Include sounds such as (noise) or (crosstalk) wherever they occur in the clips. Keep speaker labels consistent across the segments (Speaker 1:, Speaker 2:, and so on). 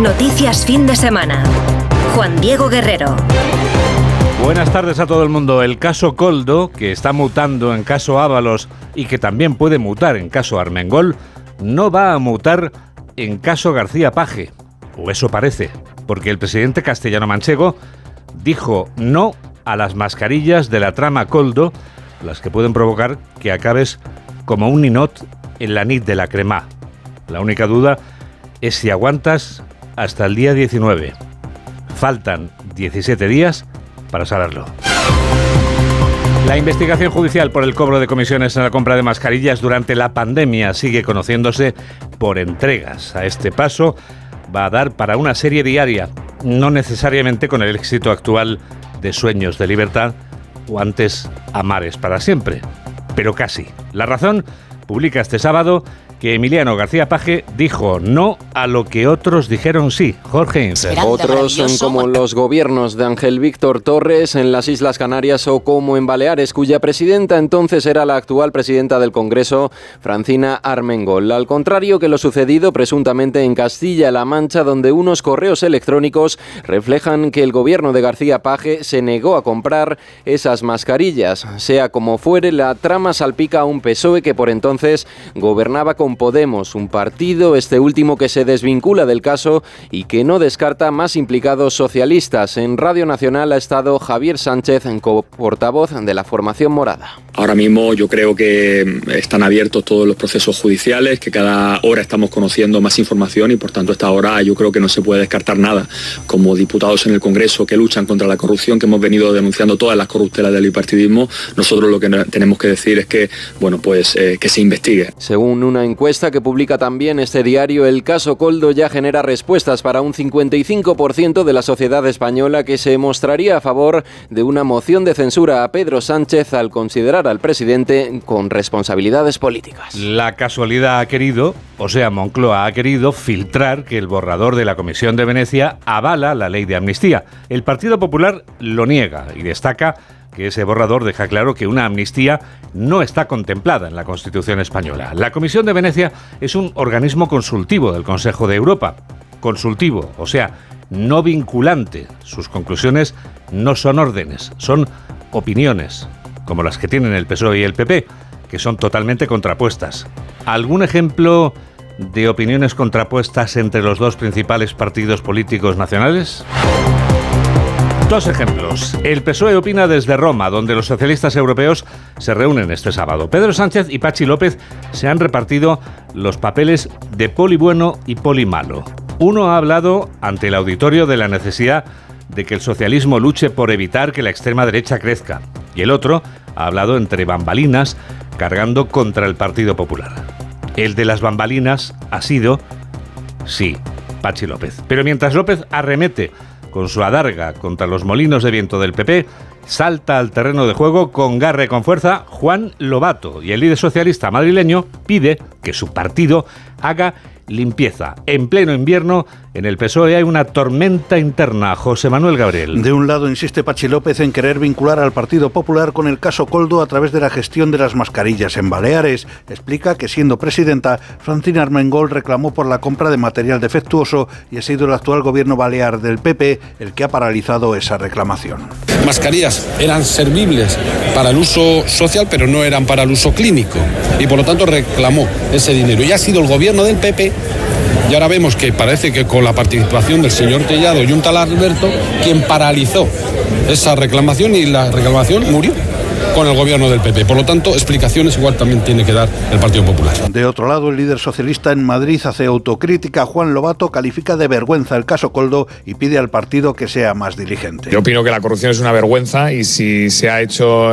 Speaker 1: Noticias fin de semana. Juan Diego Guerrero.
Speaker 2: Buenas tardes a todo el mundo. El caso Coldo, que está mutando en caso Ábalos y que también puede mutar en caso Armengol, no va a mutar en caso García Paje. O eso parece, porque el presidente castellano manchego dijo no a las mascarillas de la trama Coldo, las que pueden provocar que acabes como un ninot en la nit de la crema. La única duda es si aguantas hasta el día 19. Faltan 17 días para saberlo. La investigación judicial por el cobro de comisiones en la compra de mascarillas durante la pandemia sigue conociéndose por entregas. A este paso va a dar para una serie diaria, no necesariamente con el éxito actual de Sueños de Libertad o antes Amares para siempre, pero casi. La razón publica este sábado que Emiliano García Paje dijo no a lo que otros dijeron sí. Jorge
Speaker 3: Otros son como los gobiernos de Ángel Víctor Torres en las Islas Canarias o como en Baleares, cuya presidenta entonces era la actual presidenta del Congreso, Francina Armengol. Al contrario que lo sucedido presuntamente en Castilla-La Mancha, donde unos correos electrónicos reflejan que el gobierno de García Paje se negó a comprar esas mascarillas. Sea como fuere, la trama salpica a un PSOE que por entonces gobernaba con Podemos, un partido, este último que se desvincula del caso y que no descarta más implicados socialistas. En Radio Nacional ha estado Javier Sánchez, portavoz de la formación morada.
Speaker 4: Ahora mismo yo creo que están abiertos todos los procesos judiciales, que cada hora estamos conociendo más información y por tanto esta hora yo creo que no se puede descartar nada. Como diputados en el Congreso que luchan contra la corrupción, que hemos venido denunciando todas las corruptelas del bipartidismo, nosotros lo que tenemos que decir es que, bueno, pues eh, que se investigue.
Speaker 3: Según una encuesta que publica también este diario, el caso Coldo ya genera respuestas para un 55% de la sociedad española que se mostraría a favor de una moción de censura a Pedro Sánchez al considerar al presidente con responsabilidades políticas.
Speaker 2: La casualidad ha querido, o sea, Moncloa ha querido filtrar que el borrador de la Comisión de Venecia avala la ley de amnistía. El Partido Popular lo niega y destaca que ese borrador deja claro que una amnistía no está contemplada en la Constitución española. La Comisión de Venecia es un organismo consultivo del Consejo de Europa. Consultivo, o sea, no vinculante. Sus conclusiones no son órdenes, son opiniones como las que tienen el PSOE y el PP, que son totalmente contrapuestas. ¿Algún ejemplo de opiniones contrapuestas entre los dos principales partidos políticos nacionales? Dos ejemplos. El PSOE opina desde Roma, donde los socialistas europeos se reúnen este sábado. Pedro Sánchez y Pachi López se han repartido los papeles de poli bueno y poli malo. Uno ha hablado ante el auditorio de la necesidad de que el socialismo luche por evitar que la extrema derecha crezca y el otro ha hablado entre bambalinas cargando contra el Partido Popular. El de las bambalinas ha sido, sí, Pachi López. Pero mientras López arremete con su adarga contra los molinos de viento del PP, salta al terreno de juego con garre con fuerza Juan Lobato. Y el líder socialista madrileño pide que su partido haga limpieza. En pleno invierno, en el PSOE hay una tormenta interna. José Manuel Gabriel.
Speaker 5: De un lado insiste Pachi López en querer vincular al Partido Popular con el caso Coldo a través de la gestión de las mascarillas en Baleares. Explica que siendo presidenta, Francina Armengol reclamó por la compra de material defectuoso y ha sido el actual gobierno balear del PP el que ha paralizado esa reclamación.
Speaker 6: Mascarillas eran servibles para el uso social, pero no eran para el uso clínico. Y por lo tanto reclamó ese dinero. Y ha sido el gobierno del PP y ahora vemos que parece que con la participación del señor Tellado y un tal Alberto, quien paralizó esa reclamación y la reclamación murió con el gobierno del PP. Por lo tanto, explicaciones igual también tiene que dar el Partido Popular.
Speaker 5: De otro lado, el líder socialista en Madrid hace autocrítica. Juan Lobato califica de vergüenza el caso Coldo y pide al partido que sea más diligente.
Speaker 7: Yo opino que la corrupción es una vergüenza y si se ha hecho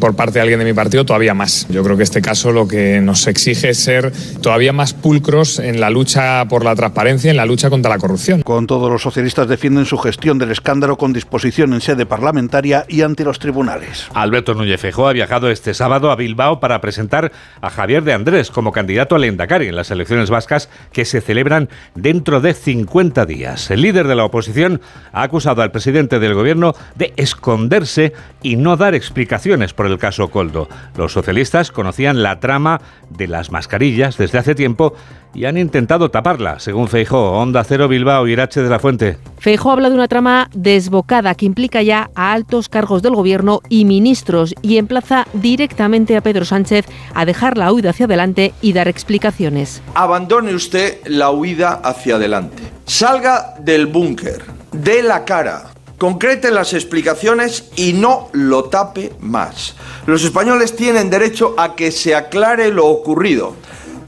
Speaker 7: por parte de alguien de mi partido, todavía más. Yo creo que este caso lo que nos exige es ser todavía más pulcros en la lucha por la transparencia, en la lucha contra la corrupción.
Speaker 5: Con todos los socialistas defienden su gestión del escándalo con disposición en sede parlamentaria y ante los tribunales.
Speaker 2: Alberto Núñez Feijóo ha viajado este sábado a Bilbao para presentar a Javier de Andrés como candidato al Endacari en las elecciones vascas que se celebran dentro de 50 días. El líder de la oposición ha acusado al presidente del gobierno de esconderse y no dar explicaciones por el caso Coldo. Los socialistas conocían la trama de las mascarillas desde hace tiempo y han intentado taparla, según Feijó, Onda Cero Bilbao y Irache de la Fuente.
Speaker 8: Feijó habla de una trama desbocada que implica ya a altos cargos del gobierno y ministros y emplaza directamente a Pedro Sánchez a dejar la huida hacia adelante y dar explicaciones.
Speaker 9: Abandone usted la huida hacia adelante. Salga del búnker, de la cara, concrete las explicaciones y no lo tape más. Los españoles tienen derecho a que se aclare lo ocurrido.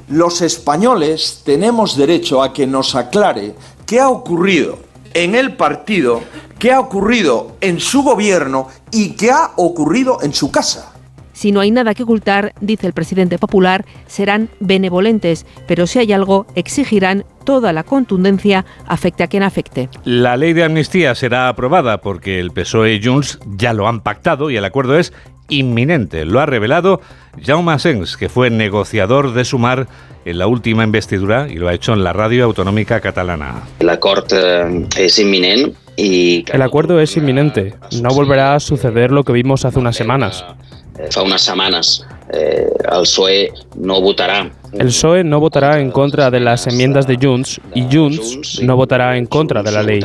Speaker 9: Los españoles tenemos derecho a que nos aclare qué ha ocurrido en el partido, qué ha ocurrido en su gobierno y qué ha ocurrido en su casa.
Speaker 8: Si no hay nada que ocultar, dice el presidente popular, serán benevolentes, pero si hay algo, exigirán toda la contundencia, afecte a quien afecte.
Speaker 2: La ley de amnistía será aprobada porque el PSOE y Junts ya lo han pactado y el acuerdo es inminente. Lo ha revelado Jaume Asens, que fue negociador de Sumar en la última investidura y lo ha hecho en la radio autonómica catalana.
Speaker 10: El acuerdo es inminente y...
Speaker 11: El acuerdo es inminente. No volverá a suceder lo que vimos hace unas semanas.
Speaker 10: Fa unas semanas eh, el PSOE no votará.
Speaker 11: El PSOE no votará en contra de las enmiendas de Junts y Junts no votará en contra de la ley.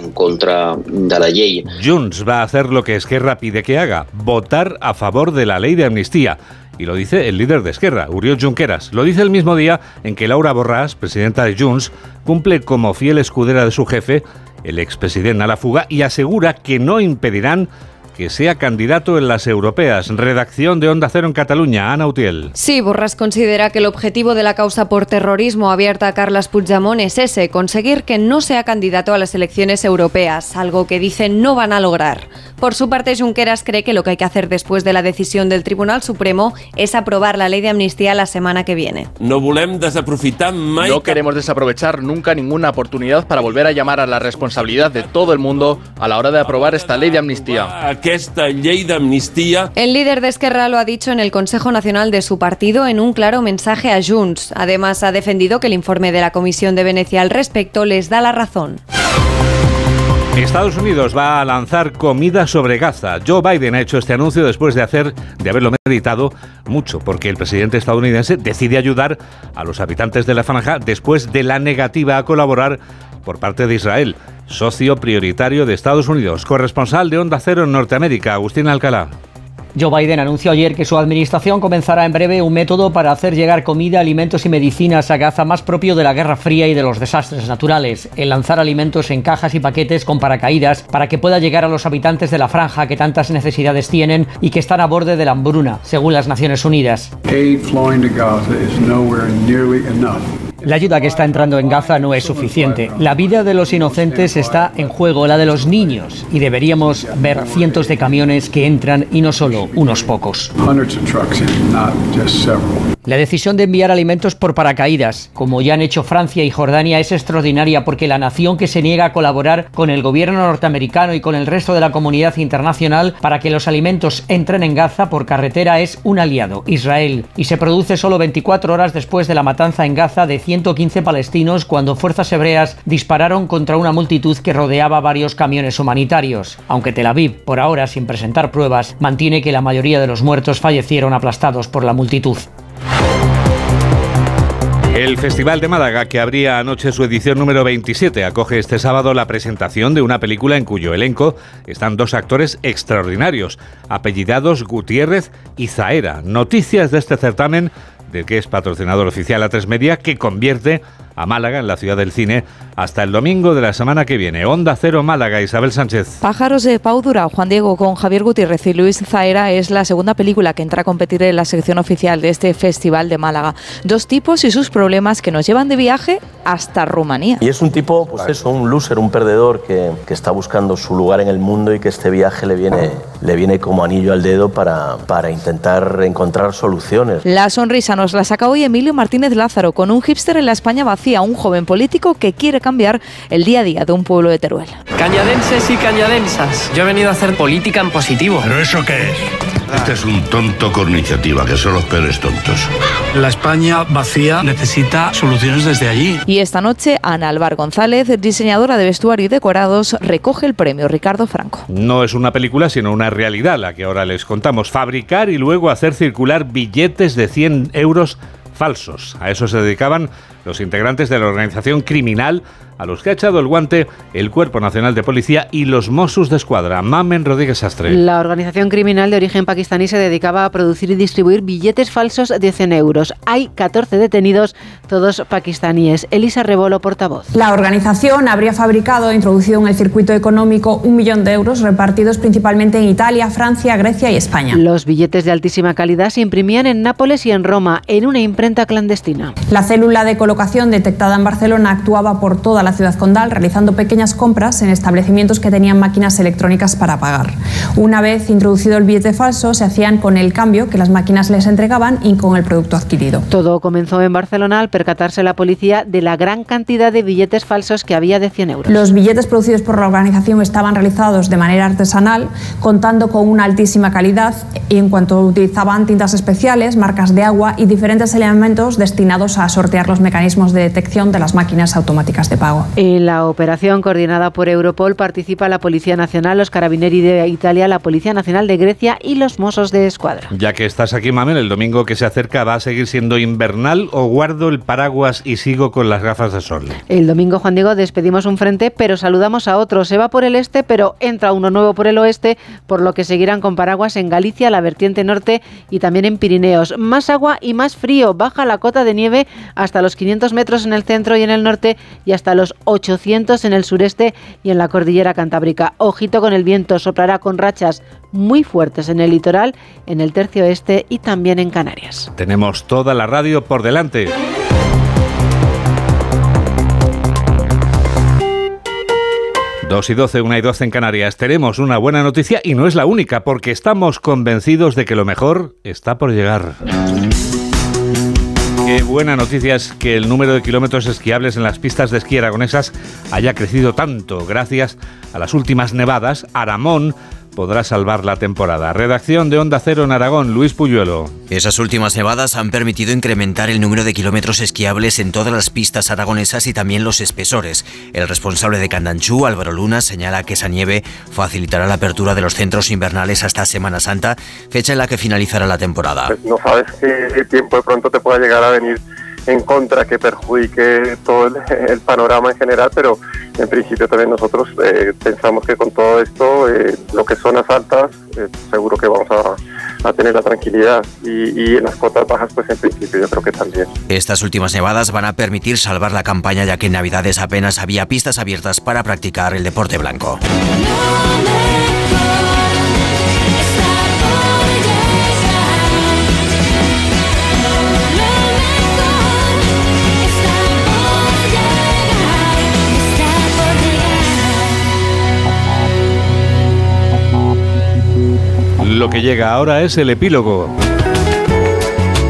Speaker 10: En contra de la ley.
Speaker 2: Junts va a hacer lo que Esquerra pide que haga, votar a favor de la ley de amnistía. Y lo dice el líder de Esquerra, Uriol Junqueras. Lo dice el mismo día en que Laura Borràs, presidenta de Junts, cumple como fiel escudera de su jefe, el expresidente a la fuga, y asegura que no impedirán que sea candidato en las europeas. Redacción de Onda Cero en Cataluña, Ana Utiel.
Speaker 1: Sí, Borras considera que el objetivo de la causa por terrorismo abierta a Carles Puigdemont es ese, conseguir que no sea candidato a las elecciones europeas, algo que dicen no van a lograr. Por su parte, Junqueras cree que lo que hay que hacer después de la decisión del Tribunal Supremo es aprobar la ley de amnistía la semana que viene.
Speaker 4: No No queremos desaprovechar nunca ninguna oportunidad para volver a llamar a la responsabilidad de todo el mundo a la hora de aprobar esta ley de amnistía.
Speaker 1: Esta ley de amnistía. El líder de Esquerra lo ha dicho en el Consejo Nacional de su partido en un claro mensaje a Junts. Además, ha defendido que el informe de la Comisión de Venecia al respecto les da la razón.
Speaker 2: Estados Unidos va a lanzar comida sobre Gaza. Joe Biden ha hecho este anuncio después de hacer, de haberlo meditado mucho, porque el presidente estadounidense decide ayudar a los habitantes de la franja después de la negativa a colaborar por parte de Israel, socio prioritario de Estados Unidos. Corresponsal de Onda Cero en Norteamérica, Agustín Alcalá.
Speaker 12: Joe Biden anunció ayer que su administración comenzará en breve un método para hacer llegar comida, alimentos y medicinas a Gaza más propio de la Guerra Fría y de los desastres naturales, el lanzar alimentos en cajas y paquetes con paracaídas para que pueda llegar a los habitantes de la franja que tantas necesidades tienen y que están a borde de la hambruna, según las Naciones Unidas. La ayuda que está entrando en Gaza no es suficiente. La vida de los inocentes está en juego, la de los niños, y deberíamos ver cientos de camiones que entran y no solo unos pocos. La decisión de enviar alimentos por paracaídas, como ya han hecho Francia y Jordania, es extraordinaria porque la nación que se niega a colaborar con el gobierno norteamericano y con el resto de la comunidad internacional para que los alimentos entren en Gaza por carretera es un aliado, Israel, y se produce solo 24 horas después de la matanza en Gaza de 115 palestinos cuando fuerzas hebreas dispararon contra una multitud que rodeaba varios camiones humanitarios. Aunque Tel Aviv, por ahora sin presentar pruebas, mantiene que la mayoría de los muertos fallecieron aplastados por la multitud.
Speaker 2: El Festival de Málaga, que abría anoche su edición número 27, acoge este sábado la presentación de una película en cuyo elenco están dos actores extraordinarios, apellidados Gutiérrez y Zaera. Noticias de este certamen del que es patrocinador oficial a tres Media, que convierte a Málaga, en la ciudad del cine, hasta el domingo de la semana que viene. Onda Cero Málaga, Isabel Sánchez.
Speaker 13: Pájaros de Pau Dura, Juan Diego con Javier Gutiérrez y Luis Zaera es la segunda película que entra a competir en la sección oficial de este Festival de Málaga. Dos tipos y sus problemas que nos llevan de viaje hasta Rumanía.
Speaker 14: Y es un tipo, pues eso, un loser, un perdedor que, que está buscando su lugar en el mundo y que este viaje le viene, le viene como anillo al dedo para, para intentar encontrar soluciones.
Speaker 13: La sonrisa nos la saca hoy Emilio Martínez Lázaro con un hipster en la España vacía a un joven político que quiere cambiar el día a día de un pueblo de Teruel.
Speaker 15: Cañadenses y cañadensas, yo he venido a hacer política en positivo.
Speaker 16: ¿Pero eso qué es? Este es un tonto con iniciativa, que son los peores tontos.
Speaker 17: La España vacía necesita soluciones desde allí.
Speaker 13: Y esta noche, Ana Alvar González, diseñadora de vestuario y decorados, recoge el premio Ricardo Franco.
Speaker 2: No es una película, sino una realidad, la que ahora les contamos. Fabricar y luego hacer circular billetes de 100 euros falsos. A eso se dedicaban los integrantes de la organización criminal a los que ha echado el guante el Cuerpo Nacional de Policía y los Mossos de Escuadra. Mamen Rodríguez Astre.
Speaker 18: La organización criminal de origen pakistaní se dedicaba a producir y distribuir billetes falsos de 100 euros. Hay 14 detenidos, todos pakistaníes. Elisa Rebolo, portavoz.
Speaker 19: La organización habría fabricado e introducido en el circuito económico un millón de euros repartidos principalmente en Italia, Francia, Grecia y España.
Speaker 18: Los billetes de altísima calidad se imprimían en Nápoles y en Roma, en una imprenta clandestina.
Speaker 19: La célula de colocación detectada en Barcelona actuaba por toda la ciudad condal realizando pequeñas compras en establecimientos que tenían máquinas electrónicas para pagar. Una vez introducido el billete falso, se hacían con el cambio que las máquinas les entregaban y con el producto adquirido.
Speaker 18: Todo comenzó en Barcelona al percatarse la policía de la gran cantidad de billetes falsos que había de 100 euros.
Speaker 19: Los billetes producidos por la organización estaban realizados de manera artesanal, contando con una altísima calidad y en cuanto utilizaban tintas especiales, marcas de agua y diferentes elementos destinados a sortear los mecanismos de detección de las máquinas automáticas de pago.
Speaker 18: En la operación coordinada por Europol participa la Policía Nacional, los Carabinieri de Italia, la Policía Nacional de Grecia y los Mossos de Escuadra.
Speaker 2: Ya que estás aquí, Mamen, el domingo que se acerca va a seguir siendo invernal o guardo el paraguas y sigo con las gafas de sol.
Speaker 18: El domingo, Juan Diego, despedimos un frente, pero saludamos a otro. Se va por el este, pero entra uno nuevo por el oeste, por lo que seguirán con paraguas en Galicia, la vertiente norte y también en Pirineos. Más agua y más frío. Baja la cota de nieve hasta los 500 metros en el centro y en el norte y hasta los 800 en el sureste y en la cordillera cantábrica. Ojito con el viento, soplará con rachas muy fuertes en el litoral, en el tercio este y también en Canarias.
Speaker 2: Tenemos toda la radio por delante. Dos y doce, una y doce en Canarias. Tenemos una buena noticia y no es la única, porque estamos convencidos de que lo mejor está por llegar. Qué buena noticia es que el número de kilómetros esquiables en las pistas de esquí aragonesas haya crecido tanto gracias a las últimas nevadas. Aramón podrá salvar la temporada. Redacción de Onda Cero en Aragón, Luis Puyuelo.
Speaker 20: Esas últimas nevadas han permitido incrementar el número de kilómetros esquiables en todas las pistas aragonesas y también los espesores. El responsable de Candanchú, Álvaro Luna, señala que esa nieve facilitará la apertura de los centros invernales hasta Semana Santa, fecha en la que finalizará la temporada.
Speaker 21: Pues no sabes qué tiempo de pronto te pueda llegar a venir en contra que perjudique todo (laughs) el, panorama en general, pero en principio también nosotros eh, pensamos que con todo esto, eh, lo que son las altas, eh, seguro que vamos a, a tener la tranquilidad y, y, en las cotas bajas, pues en principio yo creo que también.
Speaker 20: Estas últimas nevadas van a permitir salvar la campaña ya que en Navidades apenas había pistas abiertas para practicar el deporte blanco.
Speaker 2: Que llega ahora es el epílogo.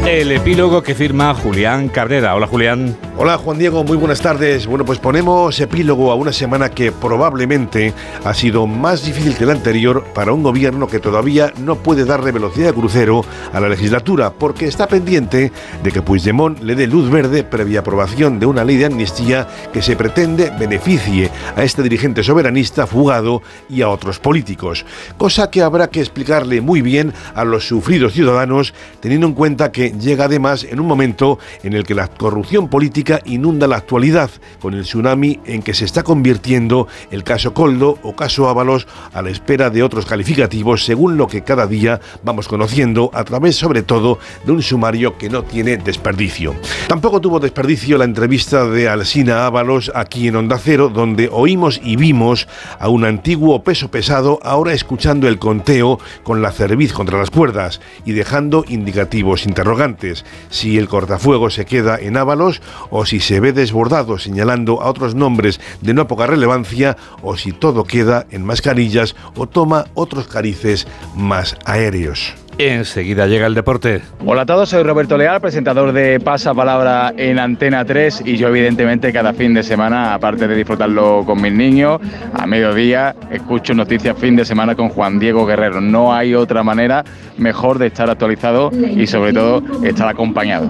Speaker 2: El epílogo que firma Julián Cabrera. Hola Julián.
Speaker 22: Hola Juan Diego, muy buenas tardes. Bueno, pues ponemos epílogo a una semana que probablemente ha sido más difícil que la anterior para un gobierno que todavía no puede darle velocidad de crucero a la legislatura porque está pendiente de que Puigdemont le dé luz verde previa aprobación de una ley de amnistía que se pretende beneficie a este dirigente soberanista fugado y a otros políticos. Cosa que habrá que explicarle muy bien a los sufridos ciudadanos teniendo en cuenta que llega además en un momento en el que la corrupción política inunda la actualidad con el tsunami en que se está convirtiendo el caso Coldo o caso Ábalos a la espera de otros calificativos según lo que cada día vamos conociendo a través sobre todo de un sumario que no tiene desperdicio. Tampoco tuvo desperdicio la entrevista de Alsina Ábalos aquí en Onda Cero donde oímos y vimos a un antiguo peso pesado ahora escuchando el conteo con la cerviz contra las cuerdas y dejando indicativos interrogantes si el cortafuego se queda en Ábalos o si se ve desbordado señalando a otros nombres de no poca relevancia, o si todo queda en mascarillas o toma otros carices más aéreos.
Speaker 2: Enseguida llega el deporte.
Speaker 23: Hola a todos, soy Roberto Leal, presentador de Pasa Palabra en Antena 3 y yo evidentemente cada fin de semana, aparte de disfrutarlo con mis niños, a mediodía escucho noticias fin de semana con Juan Diego Guerrero. No hay otra manera mejor de estar actualizado y sobre todo estar acompañado.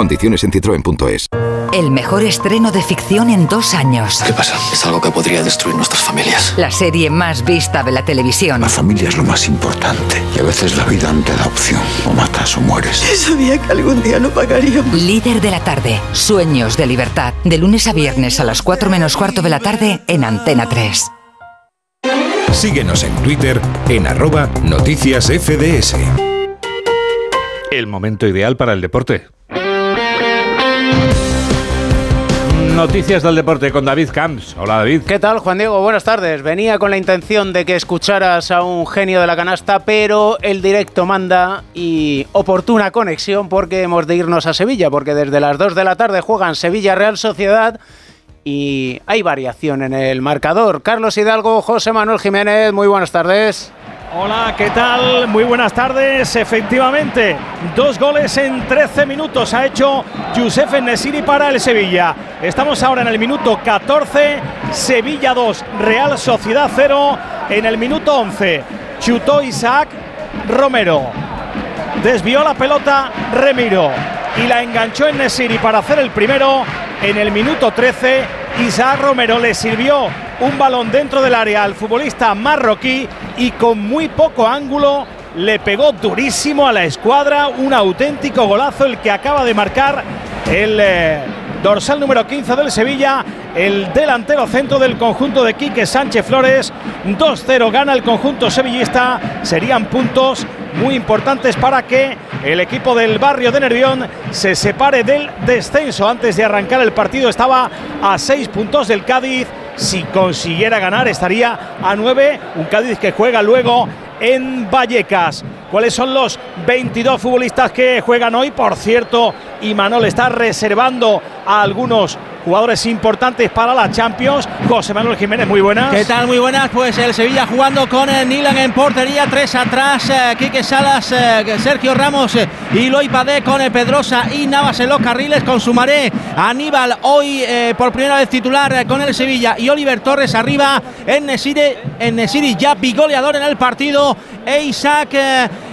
Speaker 24: Condiciones en citroen.es.
Speaker 25: El mejor estreno de ficción en dos años.
Speaker 26: ¿Qué pasa? Es algo que podría destruir nuestras familias.
Speaker 25: La serie más vista de la televisión.
Speaker 26: La familia es lo más importante. Y a veces la vida no te da opción. O matas o mueres.
Speaker 25: Sabía que algún día no pagaríamos. Líder de la tarde. Sueños de libertad. De lunes a viernes a las 4 menos cuarto de la tarde en Antena 3.
Speaker 27: Síguenos en Twitter en arroba noticias FDS.
Speaker 2: El momento ideal para el deporte. Noticias del deporte con David Camps. Hola David.
Speaker 28: ¿Qué tal Juan Diego? Buenas tardes. Venía con la intención de que escucharas a un genio de la canasta, pero el directo manda y oportuna conexión porque hemos de irnos a Sevilla, porque desde las 2 de la tarde juegan Sevilla Real Sociedad y hay variación en el marcador. Carlos Hidalgo, José Manuel Jiménez, muy buenas tardes.
Speaker 8: Hola, ¿qué tal? Muy buenas tardes. Efectivamente, dos goles en 13 minutos ha hecho Youssef Nesiri para el Sevilla. Estamos ahora en el minuto 14, Sevilla 2, Real Sociedad 0 en el minuto 11. Chutó Isaac Romero. Desvió la pelota Remiro y la enganchó en Nesiri para hacer el primero en el minuto 13. Isaac Romero le sirvió un balón dentro del área al futbolista marroquí y con muy poco ángulo le pegó durísimo a la escuadra. Un auténtico golazo el que acaba de marcar el eh, dorsal número 15 del Sevilla, el delantero centro del conjunto de Quique Sánchez Flores. 2-0 gana el conjunto sevillista. Serían puntos muy importantes para que el equipo del barrio de Nervión se separe del descenso. Antes de arrancar el partido estaba a 6 puntos del Cádiz. Si consiguiera ganar estaría a 9. Un Cádiz que juega luego en Vallecas. ¿Cuáles son los 22 futbolistas que juegan hoy? Por cierto, Imanol está reservando a algunos jugadores importantes para la Champions. José Manuel Jiménez, muy buenas.
Speaker 29: ¿Qué tal? Muy buenas. Pues el Sevilla jugando con el Nilan en portería, tres atrás, eh, Quique Salas, eh, Sergio Ramos eh, y Loy Padé con Pedrosa y Navas en los carriles con Sumaré, Aníbal hoy por primera vez titular con el Sevilla y Oliver Torres arriba en Nesiri, en Nesiri ya bigoleador en el partido e Isaac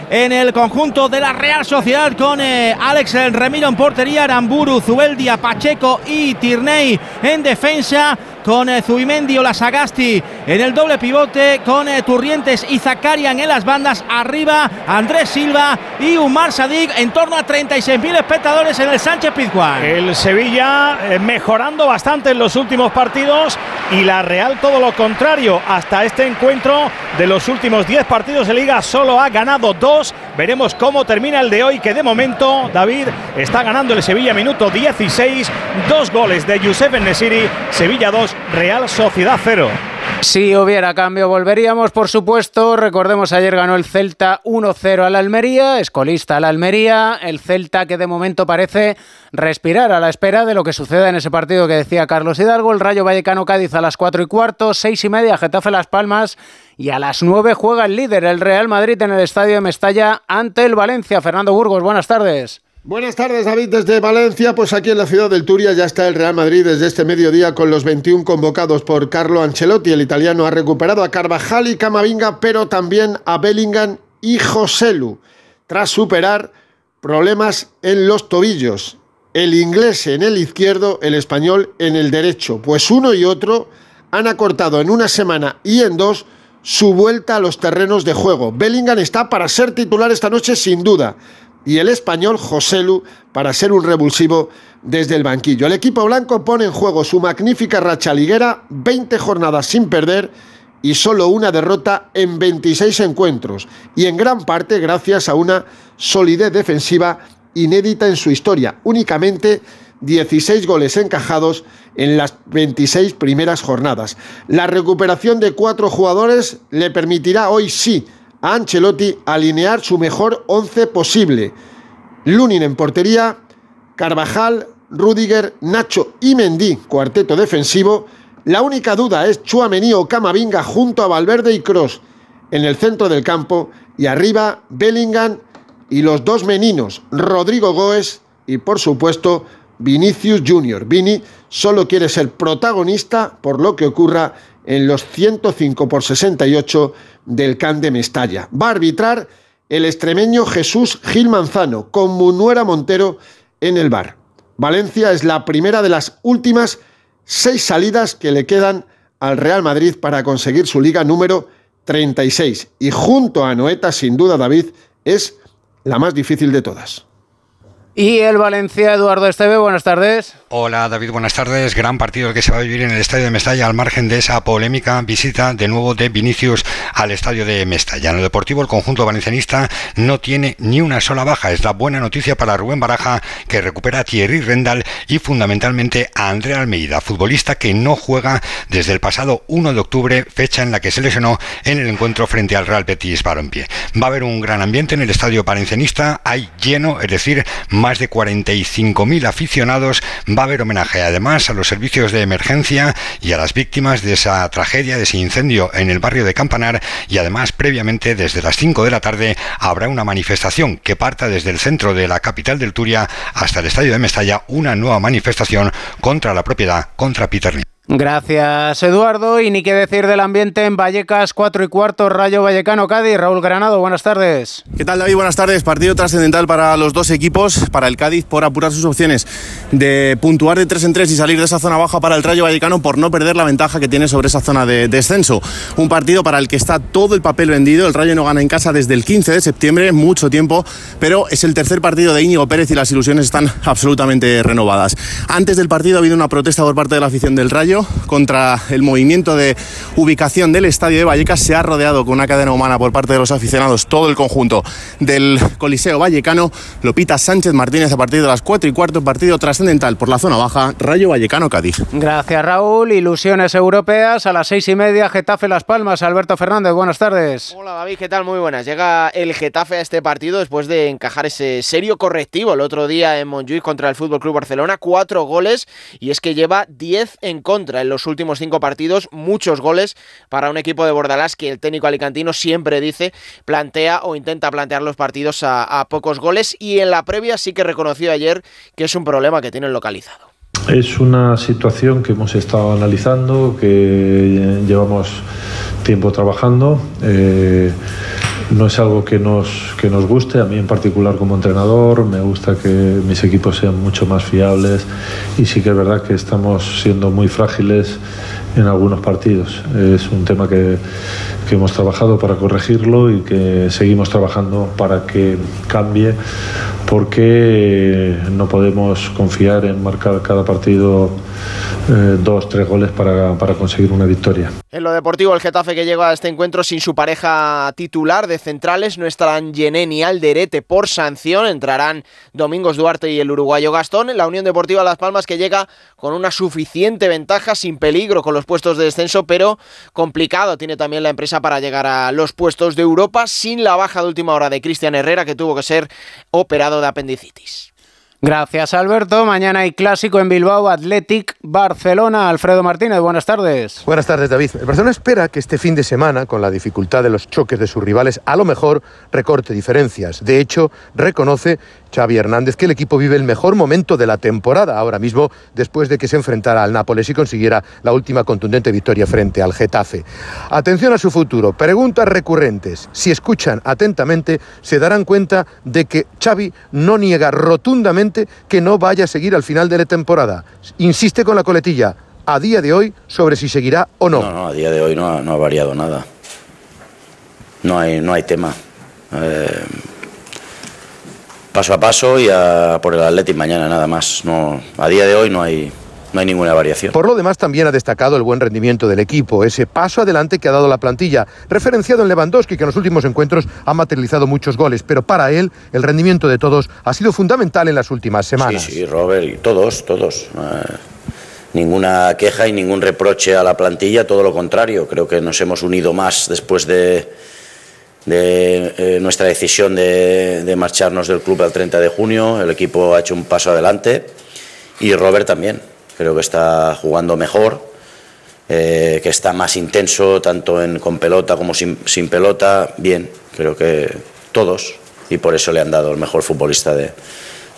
Speaker 29: en el conjunto de la Real Sociedad con eh, Alex Remiro en portería, Aramburu, Zubeldia, Pacheco y Tierney en defensa con eh, Zubimendi la Sagasti en el doble pivote, con eh, Turrientes y Zakarian en las bandas, arriba Andrés Silva y Umar Sadik, en torno a 36.000 espectadores en el Sánchez Pizjuán.
Speaker 8: El Sevilla eh, mejorando bastante en los últimos partidos y la Real todo lo contrario, hasta este encuentro de los últimos 10 partidos de liga solo ha ganado dos. Veremos cómo termina el de hoy, que de momento David está ganando el Sevilla minuto 16, dos goles de Youssef Nesiri, Sevilla 2, Real Sociedad 0.
Speaker 28: Si hubiera cambio, volveríamos, por supuesto. Recordemos, ayer ganó el Celta 1-0 a la Almería, escolista a la Almería. El Celta que de momento parece respirar a la espera de lo que suceda en ese partido que decía Carlos Hidalgo. El Rayo Vallecano Cádiz a las 4 y cuarto, 6 y media, Getafe Las Palmas. Y a las 9 juega el líder, el Real Madrid, en el estadio de Mestalla ante el Valencia. Fernando Burgos, buenas tardes.
Speaker 30: Buenas tardes David desde Valencia, pues aquí en la ciudad del Turia ya está el Real Madrid desde este mediodía con los 21 convocados por Carlo Ancelotti. El italiano ha recuperado a Carvajal y Camavinga, pero también a Bellingham y Joselu, tras superar problemas en los tobillos. El inglés en el izquierdo, el español en el derecho, pues uno y otro han acortado en una semana y en dos su vuelta a los terrenos de juego. Bellingham está para ser titular esta noche sin duda y el español Joselu para ser un revulsivo desde el banquillo. El equipo blanco pone en juego su magnífica racha liguera, 20 jornadas sin perder y solo una derrota en 26 encuentros, y en gran parte gracias a una solidez defensiva inédita en su historia, únicamente 16 goles encajados en las 26 primeras jornadas. La recuperación de cuatro jugadores le permitirá hoy sí a Ancelotti alinear su mejor once posible. Lunin en portería, Carvajal, Rudiger, Nacho y Mendy, cuarteto defensivo. La única duda es Chuamení o Camavinga junto a Valverde y Cross en el centro del campo y arriba Bellingham y los dos meninos, Rodrigo Goes y por supuesto Vinicius Jr. Vini solo quiere ser protagonista por lo que ocurra en los 105 por 68 del Can de Mestalla. Va a arbitrar el extremeño Jesús Gil Manzano con Munuera Montero en el bar. Valencia es la primera de las últimas seis salidas que le quedan al Real Madrid para conseguir su liga número 36 y junto a Noeta sin duda David es la más difícil de todas.
Speaker 28: Y el Valencia, Eduardo Esteve, buenas tardes.
Speaker 31: Hola David, buenas tardes. Gran partido el que se va a vivir en el estadio de Mestalla al margen de esa polémica visita de nuevo de Vinicius al estadio de Mestalla. En el deportivo, el conjunto valencianista no tiene ni una sola baja. Es la buena noticia para Rubén Baraja, que recupera a Thierry Rendal y fundamentalmente a Andrea Almeida, futbolista que no juega desde el pasado 1 de octubre, fecha en la que se lesionó en el encuentro frente al Real Betis Balompié. Va a haber un gran ambiente en el estadio valencianista, hay lleno, es decir, más de 45.000 aficionados. Va a haber homenaje además a los servicios de emergencia y a las víctimas de esa tragedia, de ese incendio en el barrio de Campanar. Y además, previamente, desde las 5 de la tarde, habrá una manifestación que parta desde el centro de la capital del Turia hasta el estadio de Mestalla, una nueva manifestación contra la propiedad, contra Peter.
Speaker 28: Gracias, Eduardo. Y ni qué decir del ambiente en Vallecas, 4 y cuarto, Rayo Vallecano, Cádiz. Raúl Granado, buenas tardes.
Speaker 32: ¿Qué tal, David? Buenas tardes. Partido trascendental para los dos equipos, para el Cádiz por apurar sus opciones de puntuar de 3 en 3 y salir de esa zona baja para el Rayo Vallecano por no perder la ventaja que tiene sobre esa zona de descenso. Un partido para el que está todo el papel vendido. El Rayo no gana en casa desde el 15 de septiembre, mucho tiempo, pero es el tercer partido de Íñigo Pérez y las ilusiones están absolutamente renovadas. Antes del partido ha habido una protesta por parte de la afición del Rayo contra el movimiento de ubicación del estadio de Vallecas. Se ha rodeado con una cadena humana por parte de los aficionados todo el conjunto del Coliseo Vallecano. Lopita Sánchez Martínez a partir de las 4 y cuarto, partido trascendental por la zona baja, Rayo Vallecano Cádiz.
Speaker 28: Gracias Raúl. Ilusiones europeas a las seis y media, Getafe Las Palmas. Alberto Fernández, buenas tardes.
Speaker 25: Hola David, ¿qué tal? Muy buenas. Llega el Getafe a este partido después de encajar ese serio correctivo el otro día en Montjuic contra el Fútbol Club Barcelona. Cuatro goles y es que lleva 10 en contra en los últimos cinco partidos, muchos goles para un equipo de Bordalás que el técnico alicantino siempre dice plantea o intenta plantear los partidos a, pocos goles y en la previa sí que reconoció ayer que es un problema que tienen localizado.
Speaker 33: Es una situación que hemos estado analizando, que llevamos tiempo trabajando. Eh, no es algo que nos, que nos guste, a mí en particular como entrenador, me gusta que mis equipos sean mucho más fiables y sí que es verdad que estamos siendo muy frágiles en algunos partidos. Es un tema que, que hemos trabajado para corregirlo y que seguimos trabajando para que cambie porque no podemos confiar en marcar cada partido eh, dos, tres goles para, para, conseguir una victoria.
Speaker 25: En lo deportivo, el Getafe que llega a este encuentro sin su pareja titular de centrales no estarán Yené ni Alderete por sanción, entrarán Domingos Duarte y el uruguayo Gastón. La Unión Deportiva Las Palmas que llega con una suficiente ventaja, sin peligro con los puestos de descenso, pero complicado tiene también la empresa para llegar a los puestos de Europa sin la baja de última hora de Cristian Herrera que tuvo que ser operado de apendicitis.
Speaker 28: Gracias Alberto. Mañana hay clásico en Bilbao, Athletic, Barcelona. Alfredo Martínez, buenas tardes.
Speaker 34: Buenas tardes David. El Barcelona espera que este fin de semana, con la dificultad de los choques de sus rivales, a lo mejor recorte diferencias. De hecho, reconoce Xavi Hernández que el equipo vive el mejor momento de la temporada ahora mismo después de que se enfrentara al Nápoles y consiguiera la última contundente victoria frente al Getafe. Atención a su futuro. Preguntas recurrentes. Si escuchan atentamente, se darán cuenta de que Xavi no niega rotundamente que no vaya a seguir al final de la temporada. Insiste con la coletilla a día de hoy sobre si seguirá o no.
Speaker 35: No, no a día de hoy no ha, no ha variado nada. No hay, no hay tema. Eh, paso a paso y a por el Athletic mañana nada más. No, a día de hoy no hay, no hay ninguna variación.
Speaker 34: Por lo demás, también ha destacado el buen rendimiento del equipo, ese paso adelante que ha dado la plantilla, referenciado en Lewandowski, que en los últimos encuentros ha materializado muchos goles, pero para él el rendimiento de todos ha sido fundamental en las últimas semanas.
Speaker 35: Sí, sí, Robert, y todos, todos. Eh, ninguna queja y ningún reproche a la plantilla, todo lo contrario. Creo que nos hemos unido más después de, de eh, nuestra decisión de, marcharnos del club el 30 de junio. El equipo ha hecho un paso adelante y Robert también creo que está jugando mejor, eh, que está más intenso, tanto en, con pelota como sin, sin pelota. Bien, creo que todos. y por eso le han dado el mejor futbolista de,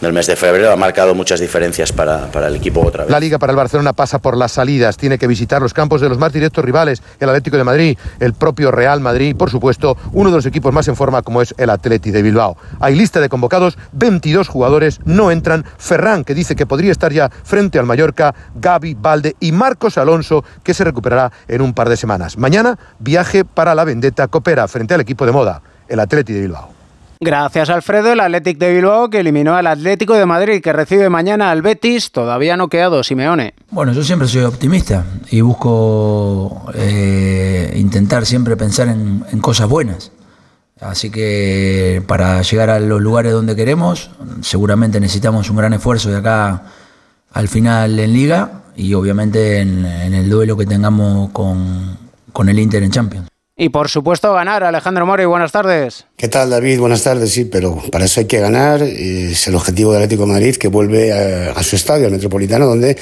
Speaker 35: del mes de febrero. Ha marcado muchas diferencias para, para, el equipo otra vez.
Speaker 34: La liga para el Barcelona pasa por las salidas. Tiene que visitar los campos de los más directos rivales, el Atlético de Madrid, el propio Real Madrid y, por supuesto, uno de los equipos más en forma como es el Atleti de Bilbao. Hay lista de convocados, 22 jugadores no entran. Ferran, que dice que podría estar ya frente al Mallorca, Gaby, Valde y Marcos Alonso, que se recuperará en un par de semanas. Mañana, viaje para la Vendetta Copera frente al equipo de moda, el Atleti de Bilbao.
Speaker 28: Gracias Alfredo, el Athletic de Bilbao que eliminó al Atlético de Madrid que recibe mañana al Betis, todavía no quedado Simeone.
Speaker 36: Bueno, yo siempre soy optimista y busco eh, intentar siempre pensar en, cosas buenas. Así que para llegar a los lugares donde queremos, seguramente necesitamos un gran esfuerzo de acá al final en liga y obviamente en, en el duelo que tengamos con, con el Inter en Champions.
Speaker 28: Y por supuesto ganar, Alejandro Mori, buenas tardes.
Speaker 37: ¿Qué tal David? Buenas tardes, sí, pero para eso hay que ganar. Es el objetivo del Atlético de Madrid que vuelve a, a, su estadio, al Metropolitano, donde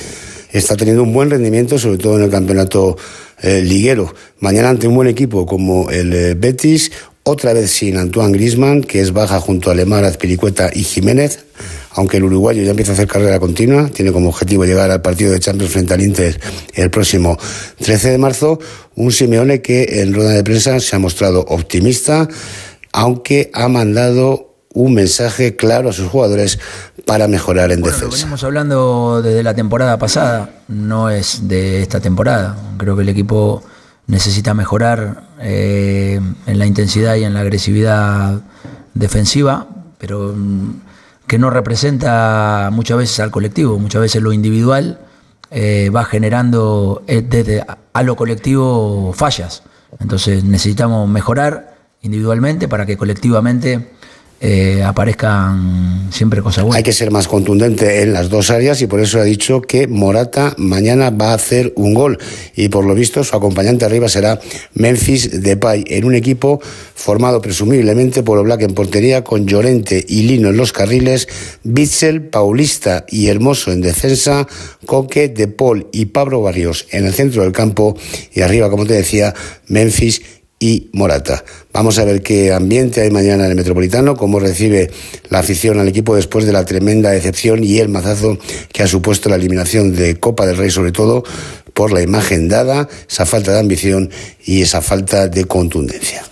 Speaker 37: está teniendo un buen rendimiento, sobre todo en el campeonato eh, liguero. Mañana ante un buen equipo como el eh, Betis, otra vez sin Antoine Grisman, que es baja junto a Lemar, Azpilicueta y Jiménez, aunque el uruguayo ya empieza a hacer carrera continua, tiene como objetivo llegar al partido de Champions frente al Inter el próximo 13 de marzo, un Simeone que en rueda de prensa se ha mostrado optimista, aunque ha mandado un mensaje claro a sus jugadores para mejorar en
Speaker 36: bueno,
Speaker 37: defensa.
Speaker 36: Lo venimos hablando desde la temporada pasada, no es de esta temporada. Creo que el equipo necesita mejorar eh, en la intensidad y en la agresividad defensiva, pero que no representa muchas veces al colectivo, muchas veces lo individual eh, va generando eh, desde a lo colectivo fallas. Entonces necesitamos mejorar individualmente para que colectivamente eh, aparezcan siempre cosas buenas.
Speaker 37: Hay que ser más contundente en las dos áreas y por eso ha dicho que Morata mañana va a hacer un gol y por lo visto su acompañante arriba será Memphis Depay en un equipo formado presumiblemente por Oblak en portería con Llorente y Lino en los carriles, Bitzel, Paulista y Hermoso en defensa, Coque, De Paul y Pablo Barrios en el centro del campo y arriba, como te decía, Memphis y Morata. Vamos a ver qué ambiente hay mañana en el Metropolitano, cómo recibe la afición al equipo después de la tremenda decepción y el mazazo que ha supuesto la eliminación de Copa del Rey, sobre todo por la imagen dada, esa falta de ambición y esa falta de contundencia.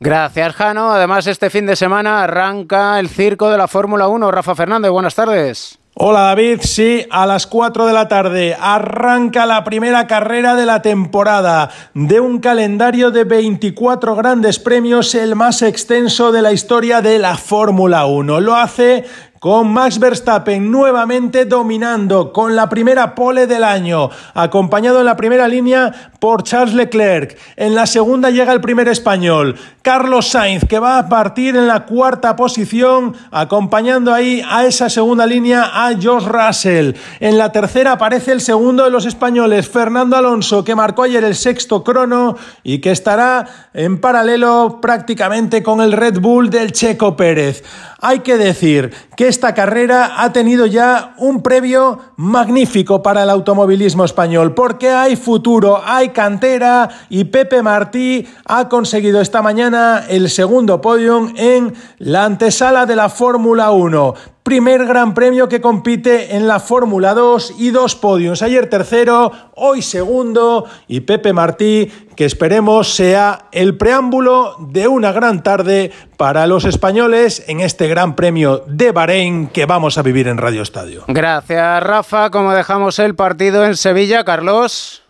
Speaker 28: Gracias, Jano. Además, este fin de semana arranca el circo de la Fórmula 1. Rafa Fernández, buenas tardes.
Speaker 38: Hola David, sí, a las 4 de la tarde arranca la primera carrera de la temporada de un calendario de 24 grandes premios, el más extenso de la historia de la Fórmula 1. Lo hace con Max Verstappen nuevamente dominando con la primera pole del año, acompañado en la primera línea por Charles Leclerc. En la segunda llega el primer español, Carlos Sainz, que va a partir en la cuarta posición, acompañando ahí a esa segunda línea a George Russell. En la tercera aparece el segundo de los españoles, Fernando Alonso, que marcó ayer el sexto crono y que estará en paralelo prácticamente con el Red Bull del Checo Pérez. Hay que decir que esta carrera ha tenido ya un previo magnífico para el automovilismo español, porque hay futuro, hay cantera y Pepe Martí ha conseguido esta mañana el segundo podium en la antesala de la Fórmula 1 primer gran premio que compite en la Fórmula 2 y dos podios. Ayer tercero, hoy segundo y Pepe Martí, que esperemos sea el preámbulo de una gran tarde para los españoles en este gran premio de Bahrein que vamos a vivir en Radio Estadio.
Speaker 28: Gracias, Rafa. Como dejamos el partido en Sevilla, Carlos.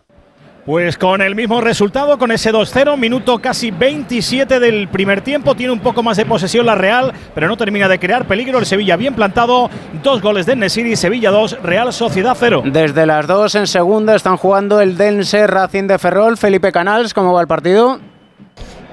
Speaker 38: Pues con el mismo resultado, con ese 2-0, minuto casi 27 del primer tiempo, tiene un poco más de posesión la Real, pero no termina de crear peligro. El Sevilla bien plantado, dos goles de Nesiri, Sevilla 2, Real Sociedad 0.
Speaker 28: Desde las dos en segunda están jugando el Dense Racing de Ferrol. Felipe Canals, ¿cómo va el partido?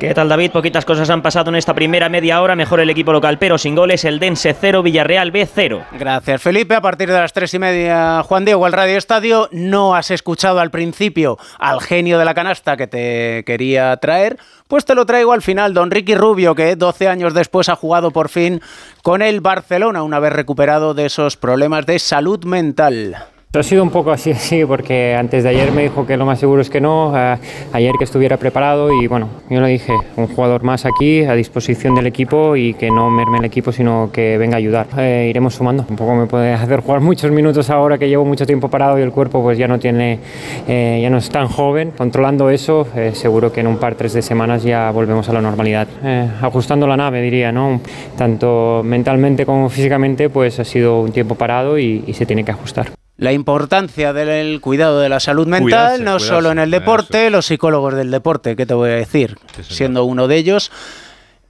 Speaker 39: ¿Qué tal David? Poquitas cosas han pasado en esta primera media hora. Mejor el equipo local, pero sin goles. El Dense 0, Villarreal B 0.
Speaker 28: Gracias Felipe. A partir de las tres y media, Juan Diego, al Radio Estadio. No has escuchado al principio al genio de la canasta que te quería traer. Pues te lo traigo al final, don Ricky Rubio, que 12 años después ha jugado por fin con el Barcelona, una vez recuperado de esos problemas de salud mental.
Speaker 13: Ha sido un poco (laughs) así, sí, porque antes de ayer me dijo que lo más seguro es que no, eh, ayer que estuviera preparado y bueno, yo le dije, un jugador más aquí a disposición del equipo y que no merme el equipo, sino que venga a ayudar. Eh, iremos sumando, un poco me puede (laughs) hacer jugar muchos minutos ahora que llevo mucho tiempo parado y el cuerpo pues ya no tiene, eh, ya no es tan joven. Controlando eso, seguro que en un par, tres de semanas ya volvemos a la normalidad. ajustando la nave, diría, ¿no? Tanto mentalmente como físicamente, pues ha sido un tiempo parado y, y se tiene que ajustar
Speaker 28: la importancia del cuidado de la salud mental, no solo en el deporte, los psicólogos del deporte, ¿qué te voy a decir? Siendo uno de ellos,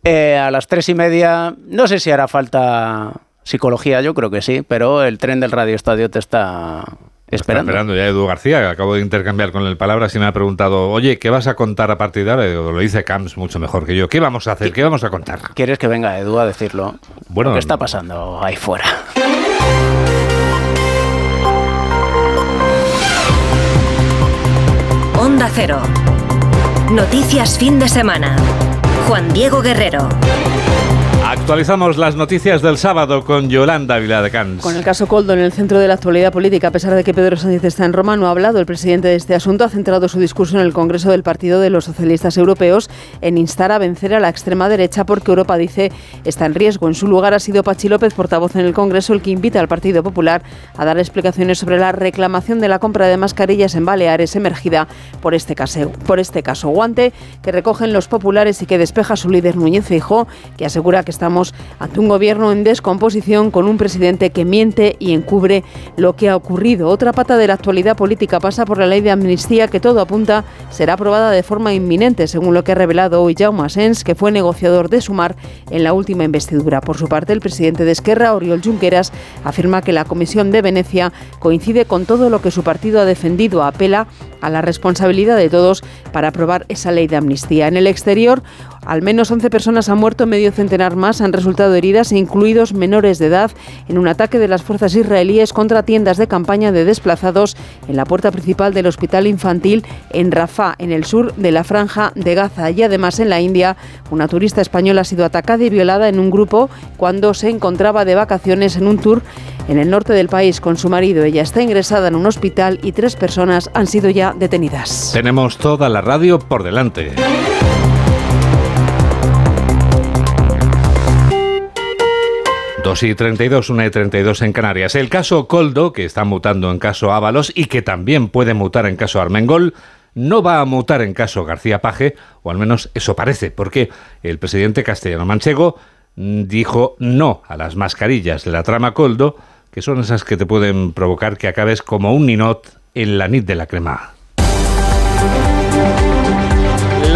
Speaker 28: eh, a las tres y media, no sé si hará falta psicología, yo creo que sí, pero el tren del Radio Estadio te está esperando.
Speaker 2: Está esperando ya Edu García, que acabo de intercambiar con él palabras y me ha preguntado, oye, ¿qué vas a contar a partir de ahora? lo dice Camps mucho mejor que yo. ¿Qué vamos a hacer? ¿Qué, vamos a contar?
Speaker 28: ¿Quieres que venga Edu a decirlo? Bueno, ¿qué está pasando ahí fuera?
Speaker 40: Onda Cero. Noticias fin de semana. Juan Diego Guerrero.
Speaker 2: Actualizamos las noticias del sábado con Yolanda Viladecans.
Speaker 41: Con el caso Coldo en el centro de la actualidad política, a pesar de que Pedro Sánchez está en Roma, no ha hablado. El presidente de este asunto ha centrado su discurso en el Congreso del Partido de los Socialistas Europeos en instar a vencer a la extrema derecha porque Europa, dice, está en riesgo. En su lugar ha sido Pachi López, portavoz en el Congreso, el que invita al Partido Popular a dar explicaciones sobre la reclamación de la compra de mascarillas en Baleares emergida por este caso. Por este caso, guante que recogen los populares y que despeja su líder Núñez Feijó, que asegura que está estamos ante un gobierno en descomposición con un presidente que miente y encubre lo que ha ocurrido. Otra pata de la actualidad política pasa por la ley de amnistía que todo apunta será aprobada de forma inminente, según lo que ha revelado hoy Jaume Asens, que fue negociador de Sumar en la última investidura. Por su parte, el presidente de Esquerra, Oriol Junqueras, afirma que la Comisión de Venecia coincide con todo lo que su partido ha defendido. Apela a la responsabilidad de todos para aprobar esa ley de amnistía. En el exterior, al menos 11 personas han muerto, medio centenar más han resultado heridas, incluidos menores de edad, en un ataque de las fuerzas israelíes contra tiendas de campaña de desplazados en la puerta principal del hospital infantil en Rafah, en el sur de la franja de Gaza. Y además en la India, una turista española ha sido atacada y violada en un grupo cuando se encontraba de vacaciones en un tour en el norte del país con su marido. Ella está ingresada en un hospital y tres personas han sido ya detenidas.
Speaker 2: Tenemos toda la radio por delante. Dos y 32, 1 y 32 en Canarias. El caso Coldo, que está mutando en caso Ábalos y que también puede mutar en caso Armengol, no va a mutar en caso García Paje, o al menos eso parece, porque el presidente castellano manchego dijo no a las mascarillas de la trama Coldo, que son esas que te pueden provocar que acabes como un ninot en la nit de la crema.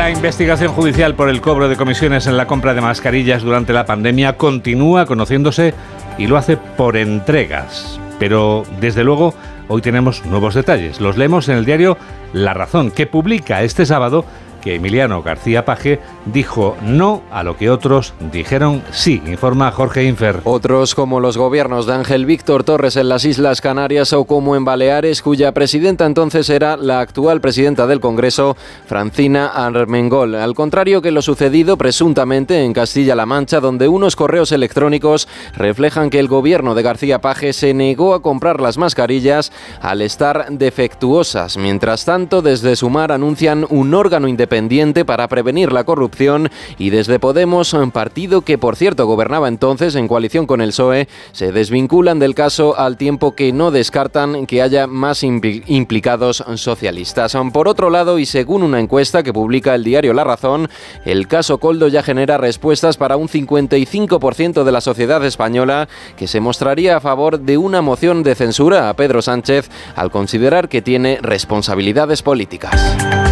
Speaker 2: La investigación judicial por el cobro de comisiones en la compra de mascarillas durante la pandemia continúa conociéndose y lo hace por entregas. Pero, desde luego, hoy tenemos nuevos detalles. Los leemos en el diario La Razón, que publica este sábado que Emiliano García Paje dijo no a lo que otros dijeron sí, informa Jorge Infer.
Speaker 3: Otros como los gobiernos de Ángel Víctor Torres en las Islas Canarias o como en Baleares, cuya presidenta entonces era la actual presidenta del Congreso, Francina Armengol. Al contrario que lo sucedido presuntamente en Castilla-La Mancha, donde unos correos electrónicos reflejan que el gobierno de García Paje se negó a comprar las mascarillas al estar defectuosas. Mientras tanto, desde Sumar anuncian un órgano independiente para prevenir la corrupción y desde Podemos, un partido que por cierto gobernaba entonces en coalición con el PSOE, se desvinculan del caso al tiempo que no descartan que haya más implicados socialistas. Por otro lado, y según una encuesta que publica el diario La Razón, el caso Coldo ya genera respuestas para un 55% de la sociedad española que se mostraría a favor de una moción de censura a Pedro Sánchez al considerar que tiene responsabilidades políticas.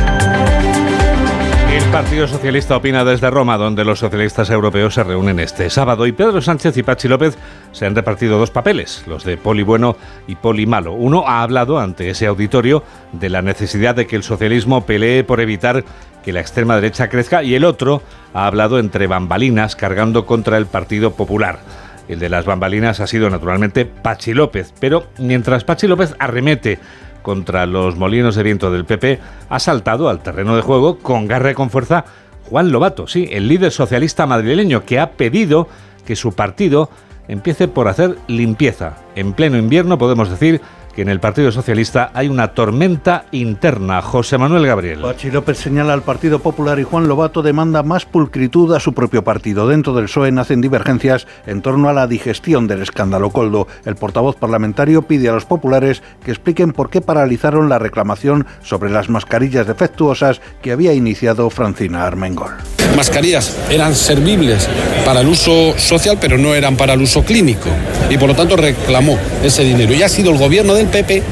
Speaker 2: El Partido Socialista opina desde Roma, donde los socialistas europeos se reúnen este sábado y Pedro Sánchez y Pachi López se han repartido dos papeles, los de poli bueno y poli malo. Uno ha hablado ante ese auditorio de la necesidad de que el socialismo pelee por evitar que la extrema derecha crezca y el otro ha hablado entre bambalinas cargando contra el Partido Popular. El de las bambalinas ha sido naturalmente Pachi López, pero mientras Pachi López arremete contra los molinos de viento del PP, ha saltado al terreno de juego con garra y con fuerza Juan Lobato, sí, el líder socialista madrileño que ha pedido que su partido empiece por hacer limpieza. En pleno invierno podemos decir que en el Partido Socialista hay una tormenta interna. José Manuel Gabriel.
Speaker 5: Pachi López señala al Partido Popular y Juan Lobato demanda más pulcritud a su propio partido. Dentro del PSOE nacen divergencias en torno a la digestión del escándalo Coldo. El portavoz parlamentario pide a los populares que expliquen por qué paralizaron la reclamación sobre las mascarillas defectuosas que había iniciado Francina Armengol.
Speaker 6: Mascarillas eran servibles para el uso social, pero no eran para el uso clínico. Y por lo tanto reclamó ese dinero. Y ha sido el gobierno PP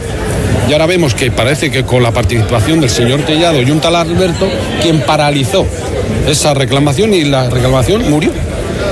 Speaker 6: y ahora vemos que parece que con la participación del señor Tellado y un tal Alberto, quien paralizó esa reclamación y la reclamación murió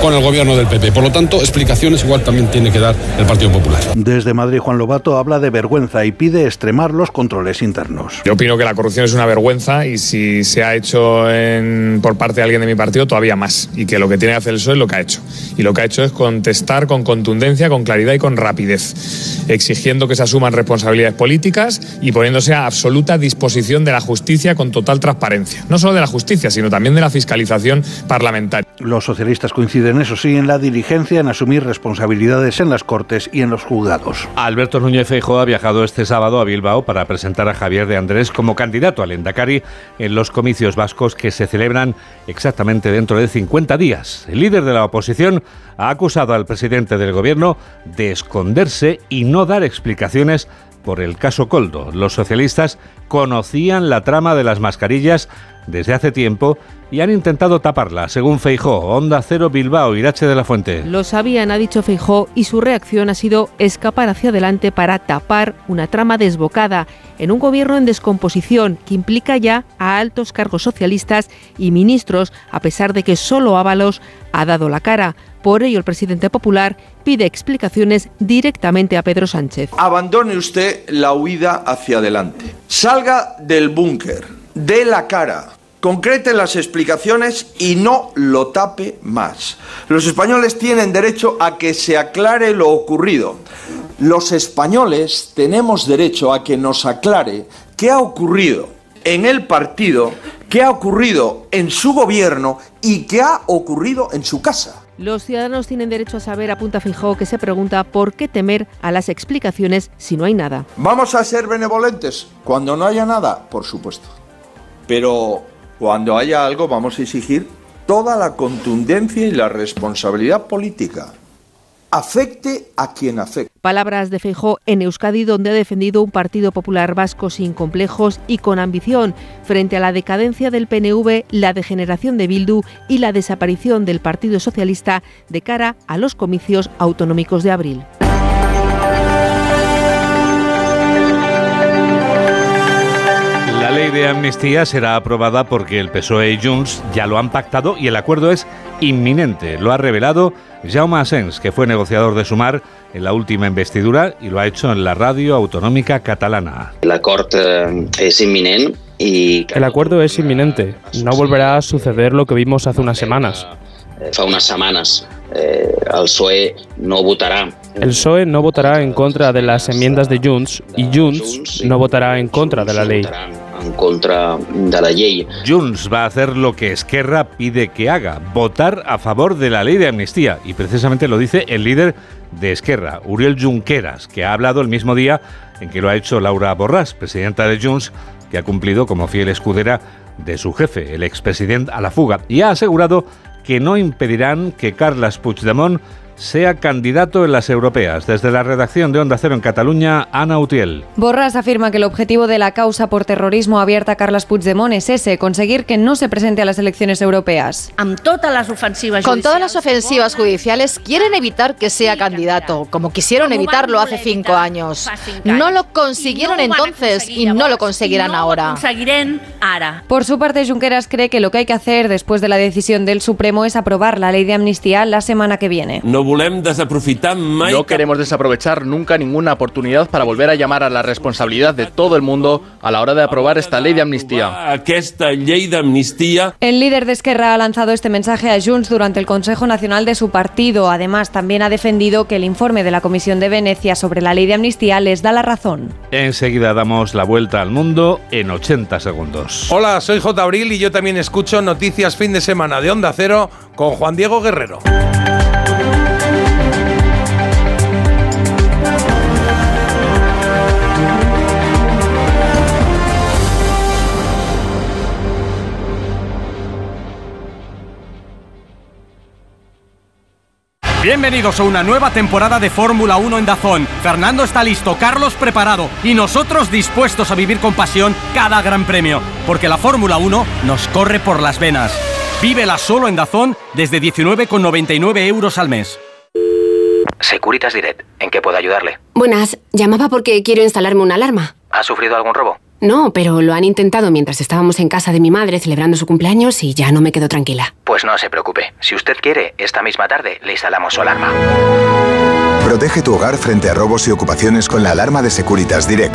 Speaker 6: con el gobierno del PP. Por lo tanto, explicaciones igual también tiene que dar el Partido Popular.
Speaker 5: Desde Madrid, Juan Lobato habla de vergüenza y pide extremar los controles internos.
Speaker 7: Yo opino que la corrupción es una vergüenza y si se ha hecho en, por parte de alguien de mi partido, todavía más. Y que lo que tiene que hacer el PSOE es lo que ha hecho. Y lo que ha hecho es contestar con contundencia, con claridad y con rapidez, exigiendo que se asuman responsabilidades políticas y poniéndose a absoluta disposición de la justicia con total transparencia. No solo de la justicia, sino también de la fiscalización parlamentaria.
Speaker 5: Los socialistas coinciden eso sí, en la diligencia en asumir responsabilidades en las Cortes y en los juzgados.
Speaker 2: Alberto Núñez Feijóo ha viajado este sábado a Bilbao para presentar a Javier de Andrés como candidato al Endacari en los comicios vascos que se celebran exactamente dentro de 50 días. El líder de la oposición ha acusado al presidente del gobierno de esconderse y no dar explicaciones por el caso Coldo. Los socialistas conocían la trama de las mascarillas desde hace tiempo y han intentado taparla, según Feijó, Onda Cero Bilbao, Irache de la Fuente.
Speaker 8: Lo sabían, ha dicho Feijó, y su reacción ha sido escapar hacia adelante para tapar una trama desbocada en un gobierno en descomposición que implica ya a altos cargos socialistas y ministros, a pesar de que solo Ábalos ha dado la cara. Por ello, el presidente popular pide explicaciones directamente a Pedro Sánchez.
Speaker 9: Abandone usted la huida hacia adelante. Salga del búnker, dé la cara, concrete las explicaciones y no lo tape más. Los españoles tienen derecho a que se aclare lo ocurrido. Los españoles tenemos derecho a que nos aclare qué ha ocurrido en el partido, qué ha ocurrido en su gobierno y qué ha ocurrido en su casa.
Speaker 8: Los ciudadanos tienen derecho a saber, apunta Fijó, que se pregunta por qué temer a las explicaciones si no hay nada.
Speaker 9: ¿Vamos a ser benevolentes cuando no haya nada? Por supuesto. Pero cuando haya algo vamos a exigir toda la contundencia y la responsabilidad política. Afecte a quien afecte.
Speaker 8: Palabras de Feijó en Euskadi, donde ha defendido un Partido Popular vasco sin complejos y con ambición frente a la decadencia del PNV, la degeneración de Bildu y la desaparición del Partido Socialista de cara a los comicios autonómicos de abril.
Speaker 2: Ley de amnistía será aprobada porque el PSOE y Junts ya lo han pactado y el acuerdo es inminente. Lo ha revelado Jaume Asens, que fue negociador de Sumar en la última investidura y lo ha hecho en la radio autonómica catalana.
Speaker 10: El acuerdo eh, es inminente y...
Speaker 11: El acuerdo es inminente. No volverá a suceder lo que vimos hace unas semanas.
Speaker 10: Fa unas semanas. Eh, el PSOE no votará.
Speaker 11: El PSOE no votará en contra de las enmiendas de Junts y Junts no votará en contra de la ley
Speaker 10: en contra de la
Speaker 2: va a hacer lo que Esquerra pide que haga, votar a favor de la ley de amnistía. Y precisamente lo dice el líder de Esquerra, Uriel Junqueras, que ha hablado el mismo día en que lo ha hecho Laura Borràs, presidenta de Junts, que ha cumplido como fiel escudera de su jefe, el expresidente a la fuga, y ha asegurado que no impedirán que Carles Puigdemont sea candidato en las europeas. Desde la redacción de Onda Cero en Cataluña, Ana Utiel.
Speaker 1: Borras afirma que el objetivo de la causa por terrorismo abierta a Carles Puigdemont es ese, conseguir que no se presente a las elecciones europeas.
Speaker 42: Con todas las ofensivas
Speaker 43: Con todas las ofensivas judiciales quieren evitar que sea candidato, como quisieron evitarlo hace cinco años. No lo consiguieron entonces y no lo conseguirán ahora.
Speaker 1: Por su parte, Junqueras cree que lo que hay que hacer después de la decisión del Supremo es aprobar la ley de amnistía la semana que viene.
Speaker 36: No queremos desaprovechar nunca ninguna oportunidad para volver a llamar a la responsabilidad de todo el mundo a la hora de aprobar esta ley de amnistía.
Speaker 1: El líder de Esquerra ha lanzado este mensaje a Junts durante el Consejo Nacional de su partido. Además, también ha defendido que el informe de la Comisión de Venecia sobre la ley de amnistía les da la razón.
Speaker 2: Enseguida damos la vuelta al mundo en 80 segundos.
Speaker 44: Hola, soy J. Abril y yo también escucho Noticias Fin de Semana de Onda Cero con Juan Diego Guerrero.
Speaker 45: Bienvenidos a una nueva temporada de Fórmula 1 en Dazón. Fernando está listo, Carlos preparado y nosotros dispuestos a vivir con pasión cada gran premio, porque la Fórmula 1 nos corre por las venas. Vívela solo en Dazón desde 19,99 euros al mes.
Speaker 46: Securitas Direct, ¿en qué puedo ayudarle?
Speaker 47: Buenas, llamaba porque quiero instalarme una alarma.
Speaker 46: ¿Ha sufrido algún robo?
Speaker 47: No, pero lo han intentado mientras estábamos en casa de mi madre celebrando su cumpleaños y ya no me quedo tranquila.
Speaker 46: Pues no se preocupe. Si usted quiere, esta misma tarde le instalamos su alarma.
Speaker 48: Protege tu hogar frente a robos y ocupaciones con la alarma de Securitas Direct.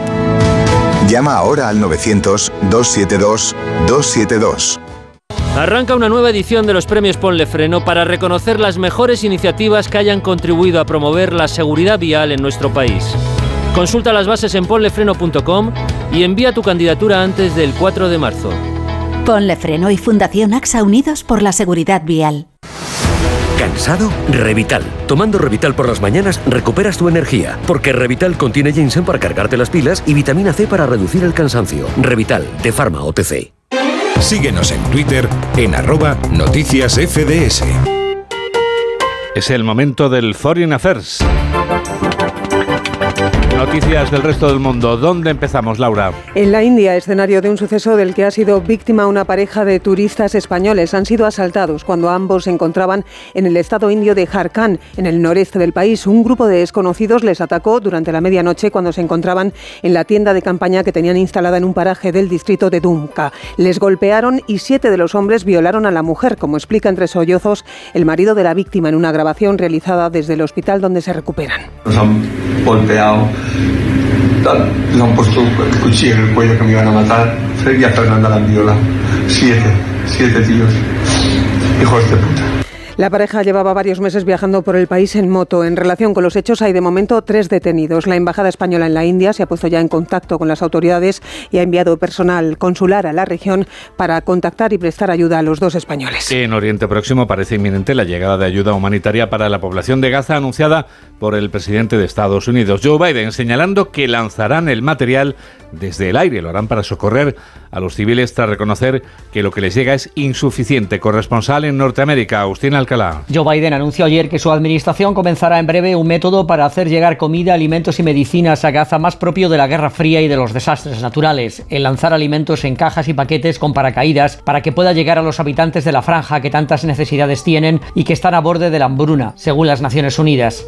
Speaker 48: Llama ahora al 900-272-272.
Speaker 49: Arranca una nueva edición de los premios Ponle Freno para reconocer las mejores iniciativas que hayan contribuido a promover la seguridad vial en nuestro país. Consulta las bases en ponlefreno.com y envía tu candidatura antes del 4 de marzo.
Speaker 50: Ponle Freno y Fundación AXA Unidos por la Seguridad Vial.
Speaker 24: ¿Cansado? Revital. Tomando Revital por las mañanas recuperas tu energía, porque Revital contiene ginseng para cargarte las pilas y vitamina C para reducir el cansancio. Revital, de Pharma OTC.
Speaker 51: Síguenos en Twitter en arroba noticias FDS.
Speaker 2: Es el momento del Foreign Affairs. Noticias del resto del mundo. ¿Dónde empezamos, Laura?
Speaker 52: En la India, escenario de un suceso del que ha sido víctima una pareja de turistas españoles. Han sido asaltados cuando ambos se encontraban en el estado indio de Jharkhand, en el noreste del país. Un grupo de desconocidos les atacó durante la medianoche cuando se encontraban en la tienda de campaña que tenían instalada en un paraje del distrito de Dumka. Les golpearon y siete de los hombres violaron a la mujer, como explica entre sollozos el marido de la víctima en una grabación realizada desde el hospital donde se recuperan.
Speaker 53: Nos han golpeado le han puesto el cuchillo en el cuello que me iban a matar. Fred y a Fernanda la. Siete, siete tíos. Hijos de puta.
Speaker 52: La pareja llevaba varios meses viajando por el país en moto. En relación con los hechos hay de momento tres detenidos. La Embajada Española en la India se ha puesto ya en contacto con las autoridades y ha enviado personal consular a la región para contactar y prestar ayuda a los dos españoles.
Speaker 2: En Oriente Próximo parece inminente la llegada de ayuda humanitaria para la población de Gaza anunciada por el presidente de Estados Unidos, Joe Biden, señalando que lanzarán el material desde el aire. Lo harán para socorrer a los civiles tras reconocer que lo que les llega es insuficiente. Corresponsal en Norteamérica, Agustín Alcalá.
Speaker 12: Joe Biden anunció ayer que su administración comenzará en breve un método para hacer llegar comida, alimentos y medicinas a Gaza más propio de la Guerra Fría y de los desastres naturales. El lanzar alimentos en cajas y paquetes con paracaídas para que pueda llegar a los habitantes de la franja que tantas necesidades tienen y que están a borde de la hambruna, según las Naciones Unidas.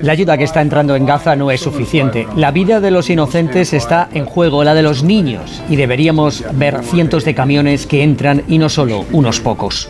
Speaker 12: La ayuda que está entrando en Gaza no es suficiente. La vida de los inocentes está en juego, la de los niños, y deberíamos ver cientos de camiones que entran y no solo unos pocos.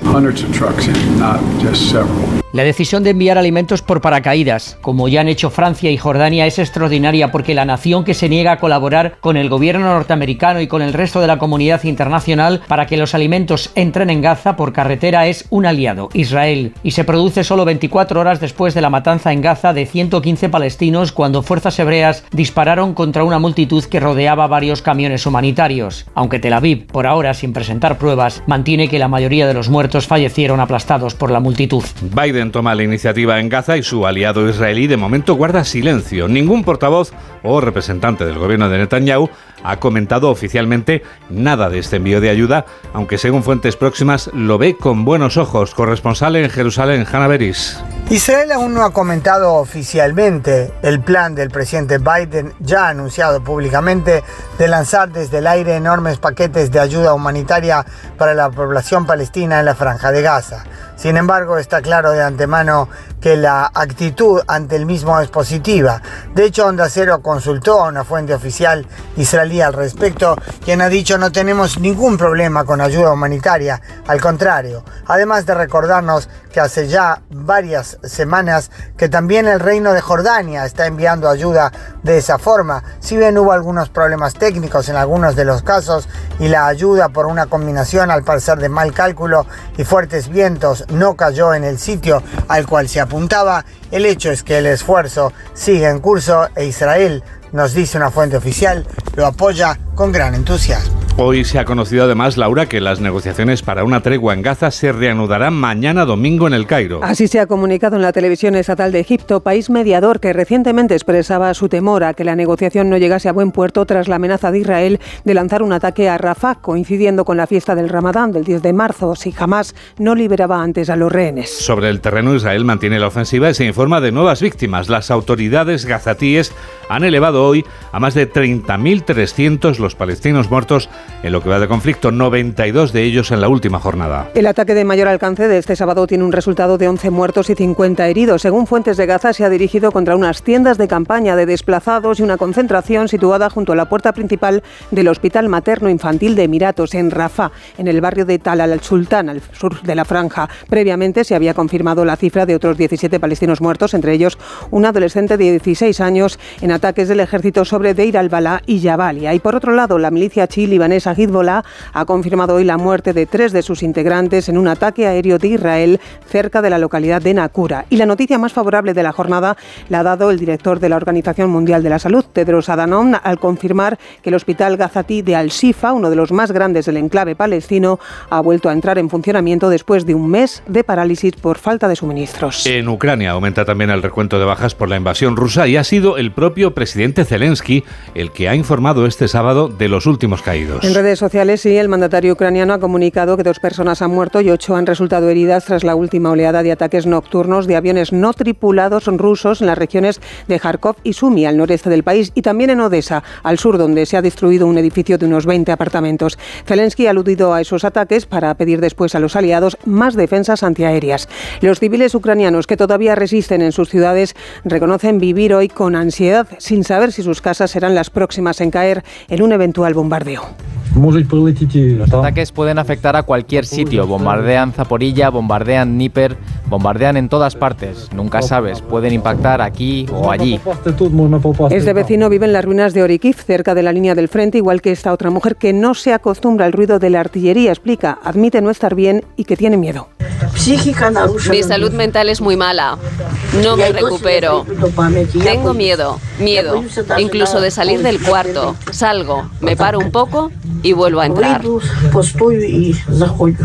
Speaker 12: La decisión de enviar alimentos por paracaídas, como ya han hecho Francia y Jordania, es extraordinaria porque la nación que se niega a colaborar con el gobierno norteamericano y con el resto de la comunidad internacional para que los alimentos entren en Gaza por carretera es un aliado, Israel, y se produce solo 24 horas después de la matanza en Gaza de 115 palestinos cuando fuerzas hebreas dispararon contra una multitud que rodeaba varios camiones humanitarios. Aunque Tel Aviv, por ahora sin presentar pruebas, mantiene que la mayoría de los muertos fallecieron aplastados por la multitud.
Speaker 2: Biden toma la iniciativa en Gaza y su aliado israelí de momento guarda silencio. Ningún portavoz o representante del gobierno de Netanyahu ha comentado oficialmente nada de este envío de ayuda, aunque según fuentes próximas lo ve con buenos ojos. Corresponsal en Jerusalén, Hanna Beris.
Speaker 42: Israel aún no ha comentado oficialmente el plan del presidente Biden, ya anunciado públicamente, de lanzar desde el aire enormes paquetes de ayuda humanitaria para la población palestina en la franja de Gaza. Sin embargo, está claro de antemano que la actitud ante el mismo es positiva. De hecho, Onda Cero consultó a una fuente oficial israelí al respecto, quien ha dicho no tenemos ningún problema con ayuda humanitaria, al contrario, además de recordarnos que hace ya varias semanas que también el reino de Jordania está enviando ayuda de esa forma, si bien hubo algunos problemas técnicos en algunos de los casos y la ayuda por una combinación al parecer de mal cálculo y fuertes vientos no cayó en el sitio al cual se apuntaba, el hecho es que el esfuerzo sigue en curso e Israel, nos dice una fuente oficial, lo apoya con gran entusiasmo.
Speaker 2: Hoy se ha conocido además, Laura, que las negociaciones para una tregua en Gaza se reanudarán mañana domingo en el Cairo.
Speaker 52: Así se ha comunicado en la televisión estatal de Egipto, país mediador que recientemente expresaba su temor a que la negociación no llegase a buen puerto tras la amenaza de Israel de lanzar un ataque a Rafah, coincidiendo con la fiesta del Ramadán del 10 de marzo, si jamás no liberaba antes a los rehenes.
Speaker 2: Sobre el terreno, Israel mantiene la ofensiva y se informa de nuevas víctimas. Las autoridades gazatíes han elevado hoy a más de 30.300 los palestinos muertos en lo que va de conflicto, 92 de ellos en la última jornada.
Speaker 52: El ataque de mayor alcance de este sábado tiene un resultado de 11 muertos y 50 heridos. Según fuentes de Gaza, se ha dirigido contra unas tiendas de campaña de desplazados y una concentración situada junto a la puerta principal del Hospital Materno Infantil de Emiratos, en Rafah, en el barrio de Tal al-Sultán, al sur de la franja. Previamente se había confirmado la cifra de otros 17 palestinos muertos, entre ellos un adolescente de 16 años, en ataques del ejército sobre Deir al-Balá y Jabalia. Y por otro lado, la milicia chií libanesa Hezbollah ha confirmado hoy la muerte de tres de sus integrantes en un ataque aéreo de Israel cerca de la localidad de Nakura. Y la noticia más favorable de la jornada la ha dado el director de la Organización Mundial de la Salud, Tedros Adhanom, al confirmar que el hospital Gazati de Al-Shifa, uno de los más grandes del enclave palestino, ha vuelto a entrar en funcionamiento después de un mes de parálisis por falta de suministros.
Speaker 2: En Ucrania aumenta también el recuento de bajas por la invasión rusa y ha sido el propio presidente Zelensky el que ha informado este sábado de los últimos caídos.
Speaker 52: En redes sociales, sí, el mandatario ucraniano ha comunicado que dos personas han muerto y ocho han resultado heridas tras la última oleada de ataques nocturnos de aviones no tripulados rusos en las regiones de Kharkov y Sumy, al noreste del país, y también en Odessa, al sur, donde se ha destruido un edificio de unos 20 apartamentos. Zelensky ha aludido a esos ataques para pedir después a los aliados más defensas antiaéreas. Los civiles ucranianos que todavía resisten en sus ciudades reconocen vivir hoy con ansiedad, sin saber si sus casas serán las próximas en caer en un eventual bombardeo.
Speaker 54: Los ataques pueden afectar a cualquier sitio. Bombardean Zaporilla, bombardean Níper, bombardean en todas partes. Nunca sabes, pueden impactar aquí o allí.
Speaker 52: Este vecino vive en las ruinas de Orikiv, cerca de la línea del frente, igual que esta otra mujer que no se acostumbra al ruido de la artillería. Explica, admite no estar bien y que tiene miedo.
Speaker 55: Mi salud mental es muy mala. No me recupero. Tengo miedo, miedo, incluso de salir del cuarto. Salgo, me paro un poco y vuelvo a entrar.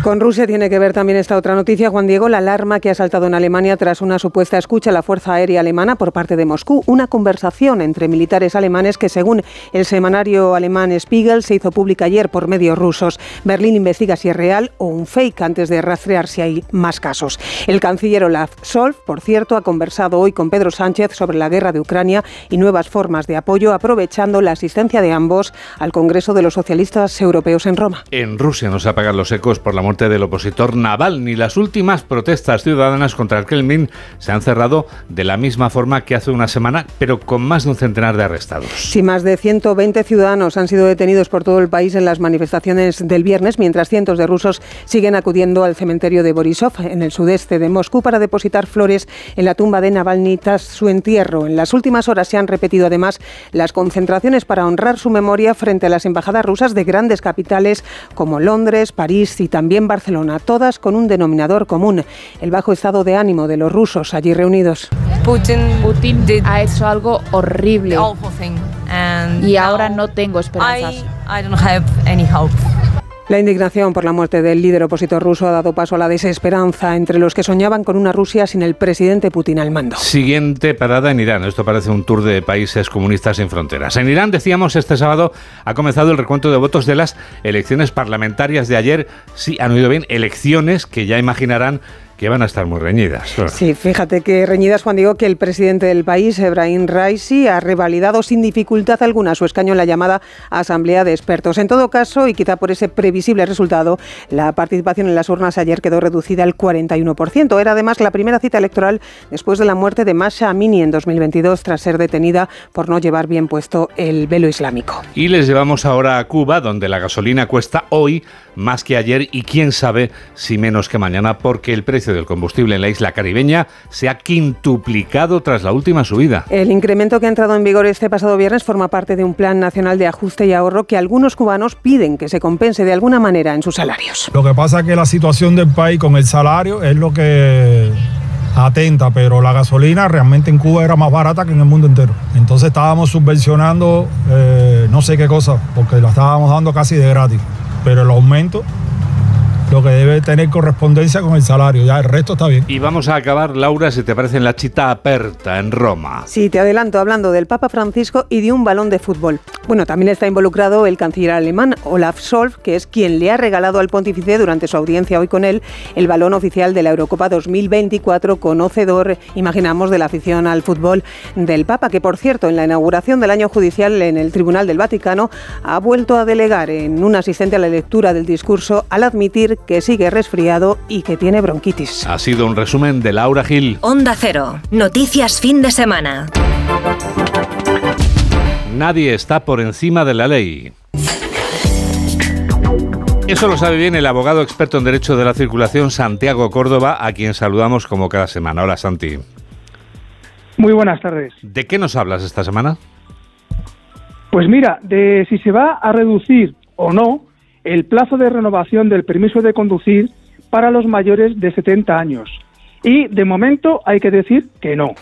Speaker 52: Con Rusia tiene que ver también esta otra noticia, Juan Diego, la alarma que ha saltado en Alemania tras una supuesta escucha a la Fuerza Aérea Alemana por parte de Moscú. Una conversación entre militares alemanes que, según el semanario alemán Spiegel, se hizo pública ayer por medios rusos. Berlín investiga si es real o un fake antes de rastrear si hay más casos. El canciller Olaf Scholz, por cierto, ha conversado hoy con Pedro Sánchez sobre la guerra de Ucrania y nuevas formas de apoyo, aprovechando la asistencia de ambos al Congreso de los Socialistas Europeos en Roma.
Speaker 2: En Rusia no se apagan los ecos por la muerte del opositor Navalny. Las últimas protestas ciudadanas contra el Kremlin se han cerrado de la misma forma que hace una semana, pero con más de un centenar de arrestados.
Speaker 52: Sí, más de 120 ciudadanos han sido detenidos por todo el país en las manifestaciones del viernes, mientras cientos de rusos siguen acudiendo al cementerio de Borisov, en el sudeste de Moscú, para depositar flores en la tumba de Navalny tras su entierro. En las últimas horas se han repetido además las concentraciones para honrar su memoria frente a las embajadas rusas de grandes capitales como Londres, París y también Barcelona, todas con un denominador común, el bajo estado de ánimo de los rusos allí reunidos.
Speaker 56: Putin, ha hecho algo horrible y ahora no tengo esperanzas.
Speaker 52: La indignación por la muerte del líder opositor ruso ha dado paso a la desesperanza entre los que soñaban con una Rusia sin el presidente Putin al mando.
Speaker 2: Siguiente parada en Irán. Esto parece un tour de países comunistas sin fronteras. En Irán, decíamos, este sábado ha comenzado el recuento de votos de las elecciones parlamentarias de ayer. Sí, han oído bien, elecciones que ya imaginarán que van a estar muy reñidas.
Speaker 52: Sí, fíjate que reñidas, Juan, digo que el presidente del país, Ebrahim Raisi, ha revalidado sin dificultad alguna su escaño en la llamada Asamblea de Expertos. En todo caso, y quizá por ese previsible resultado, la participación en las urnas ayer quedó reducida al 41%. Era además la primera cita electoral después de la muerte de Masha Amini en 2022 tras ser detenida por no llevar bien puesto el velo islámico.
Speaker 2: Y les llevamos ahora a Cuba, donde la gasolina cuesta hoy más que ayer y quién sabe si menos que mañana, porque el precio del combustible en la isla caribeña se ha quintuplicado tras la última subida.
Speaker 52: El incremento que ha entrado en vigor este pasado viernes forma parte de un plan nacional de ajuste y ahorro que algunos cubanos piden que se compense de alguna manera en sus salarios.
Speaker 57: Lo que pasa es que la situación del país con el salario es lo que atenta, pero la gasolina realmente en Cuba era más barata que en el mundo entero. Entonces estábamos subvencionando... Eh, no sé qué cosa, porque la estábamos dando casi de gratis. Pero el aumento lo que debe tener correspondencia con el salario. Ya el resto está bien.
Speaker 2: Y vamos a acabar, Laura, si te parece, en la chita aperta en Roma.
Speaker 52: Sí, te adelanto hablando del Papa Francisco y de un balón de fútbol. Bueno, también está involucrado el canciller alemán Olaf Scholz, que es quien le ha regalado al pontífice durante su audiencia hoy con él el balón oficial de la Eurocopa 2024, conocedor, imaginamos, de la afición al fútbol del Papa, que por cierto, en la inauguración del año judicial en el Tribunal del Vaticano, ha vuelto a delegar en un asistente a la lectura del discurso al admitir que sigue resfriado y que tiene bronquitis.
Speaker 2: Ha sido un resumen de Laura Gil.
Speaker 58: Onda Cero. Noticias fin de semana.
Speaker 2: Nadie está por encima de la ley. Eso lo sabe bien el abogado experto en Derecho de la Circulación, Santiago Córdoba, a quien saludamos como cada semana. Hola, Santi.
Speaker 59: Muy buenas tardes.
Speaker 2: ¿De qué nos hablas esta semana?
Speaker 59: Pues mira, de si se va a reducir o no el plazo de renovación del permiso de conducir para los mayores de 70 años. Y de momento hay que decir que no.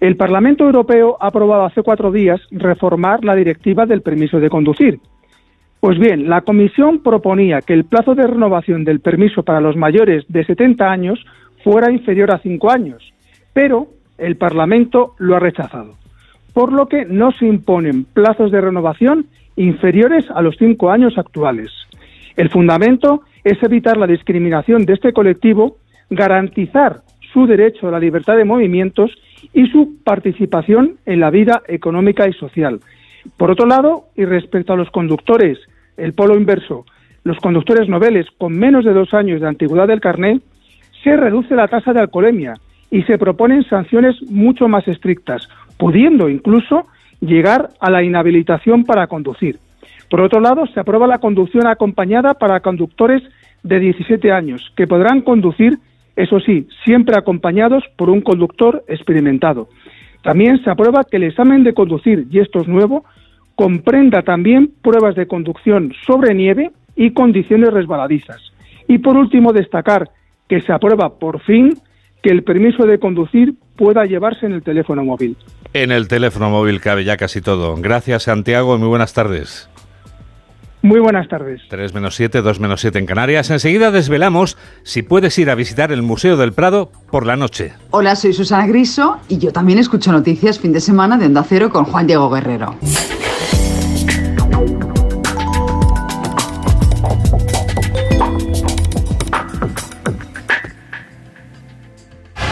Speaker 59: El Parlamento Europeo ha aprobado hace cuatro días reformar la directiva del permiso de conducir. Pues bien, la Comisión proponía que el plazo de renovación del permiso para los mayores de 70 años fuera inferior a cinco años, pero el Parlamento lo ha rechazado, por lo que no se imponen plazos de renovación inferiores a los cinco años actuales. El fundamento es evitar la discriminación de este colectivo, garantizar su derecho a la libertad de movimientos y su participación en la vida económica y social. Por otro lado, y respecto a los conductores, el polo inverso, los conductores noveles con menos de dos años de antigüedad del carné, se reduce la tasa de alcoholemia y se proponen sanciones mucho más estrictas, pudiendo incluso llegar a la inhabilitación para conducir. Por otro lado, se aprueba la conducción acompañada para conductores de 17 años, que podrán conducir, eso sí, siempre acompañados por un conductor experimentado. También se aprueba que el examen de conducir, y esto es nuevo, comprenda también pruebas de conducción sobre nieve y condiciones resbaladizas. Y por último, destacar que se aprueba por fin que el permiso de conducir pueda llevarse en el teléfono móvil.
Speaker 2: En el teléfono móvil cabe ya casi todo. Gracias, Santiago, y muy buenas tardes.
Speaker 59: Muy buenas tardes.
Speaker 2: 3 menos 7, 2 menos 7 en Canarias. Enseguida desvelamos si puedes ir a visitar el Museo del Prado por la noche.
Speaker 60: Hola, soy Susana Griso y yo también escucho noticias fin de semana de Onda Cero con Juan Diego Guerrero.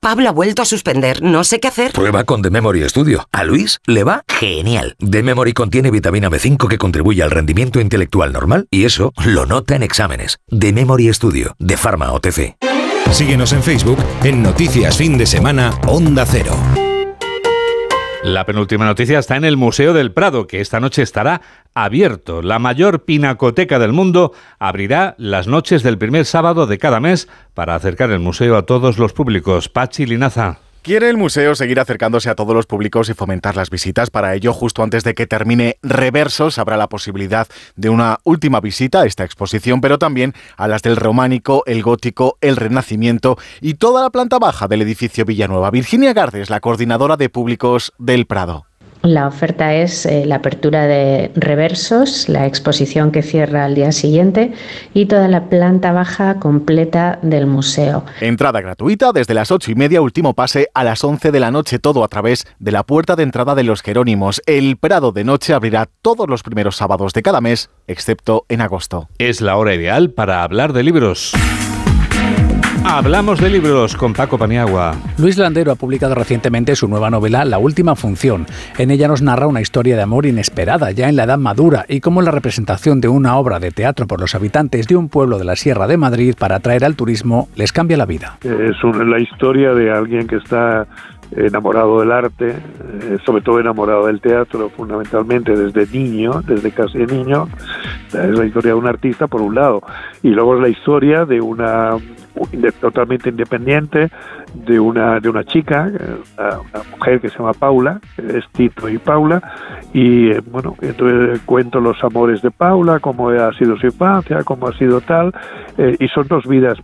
Speaker 61: Pablo ha vuelto a suspender, no sé qué hacer.
Speaker 24: Prueba con The Memory Studio. A Luis le va genial. The Memory contiene vitamina B5 que contribuye al rendimiento intelectual normal y eso lo nota en exámenes. The Memory Studio, de Pharma OTC.
Speaker 51: Síguenos en Facebook en Noticias Fin de Semana Onda Cero.
Speaker 2: La penúltima noticia está en el Museo del Prado, que esta noche estará abierto. La mayor pinacoteca del mundo abrirá las noches del primer sábado de cada mes para acercar el museo a todos los públicos. Pachi Linaza.
Speaker 62: Quiere el museo seguir acercándose a todos los públicos y fomentar las visitas. Para ello, justo antes de que termine Reversos, habrá la posibilidad de una última visita a esta exposición, pero también a las del románico, el gótico, el renacimiento y toda la planta baja del edificio Villanueva. Virginia Gardes, la coordinadora de públicos del Prado.
Speaker 63: La oferta es eh, la apertura de reversos, la exposición que cierra al día siguiente y toda la planta baja completa del museo.
Speaker 62: Entrada gratuita desde las ocho y media, último pase a las 11 de la noche, todo a través de la puerta de entrada de los Jerónimos. El Prado de Noche abrirá todos los primeros sábados de cada mes, excepto en agosto.
Speaker 2: Es la hora ideal para hablar de libros. Hablamos de libros con Paco Paniagua.
Speaker 64: Luis Landero ha publicado recientemente su nueva novela La Última Función. En ella nos narra una historia de amor inesperada ya en la edad madura y cómo la representación de una obra de teatro por los habitantes de un pueblo de la Sierra de Madrid para atraer al turismo les cambia la vida.
Speaker 65: Es la historia de alguien que está enamorado del arte, eh, sobre todo enamorado del teatro, fundamentalmente desde niño, desde casi niño. Es la historia de un artista, por un lado, y luego es la historia de una totalmente independiente de una de una chica, eh, una, mujer que se llama Paula, es Tito y Paula, y eh, bueno, entonces cuento los amores de Paula, cómo ha sido su infancia, cómo ha sido tal, y son dos vidas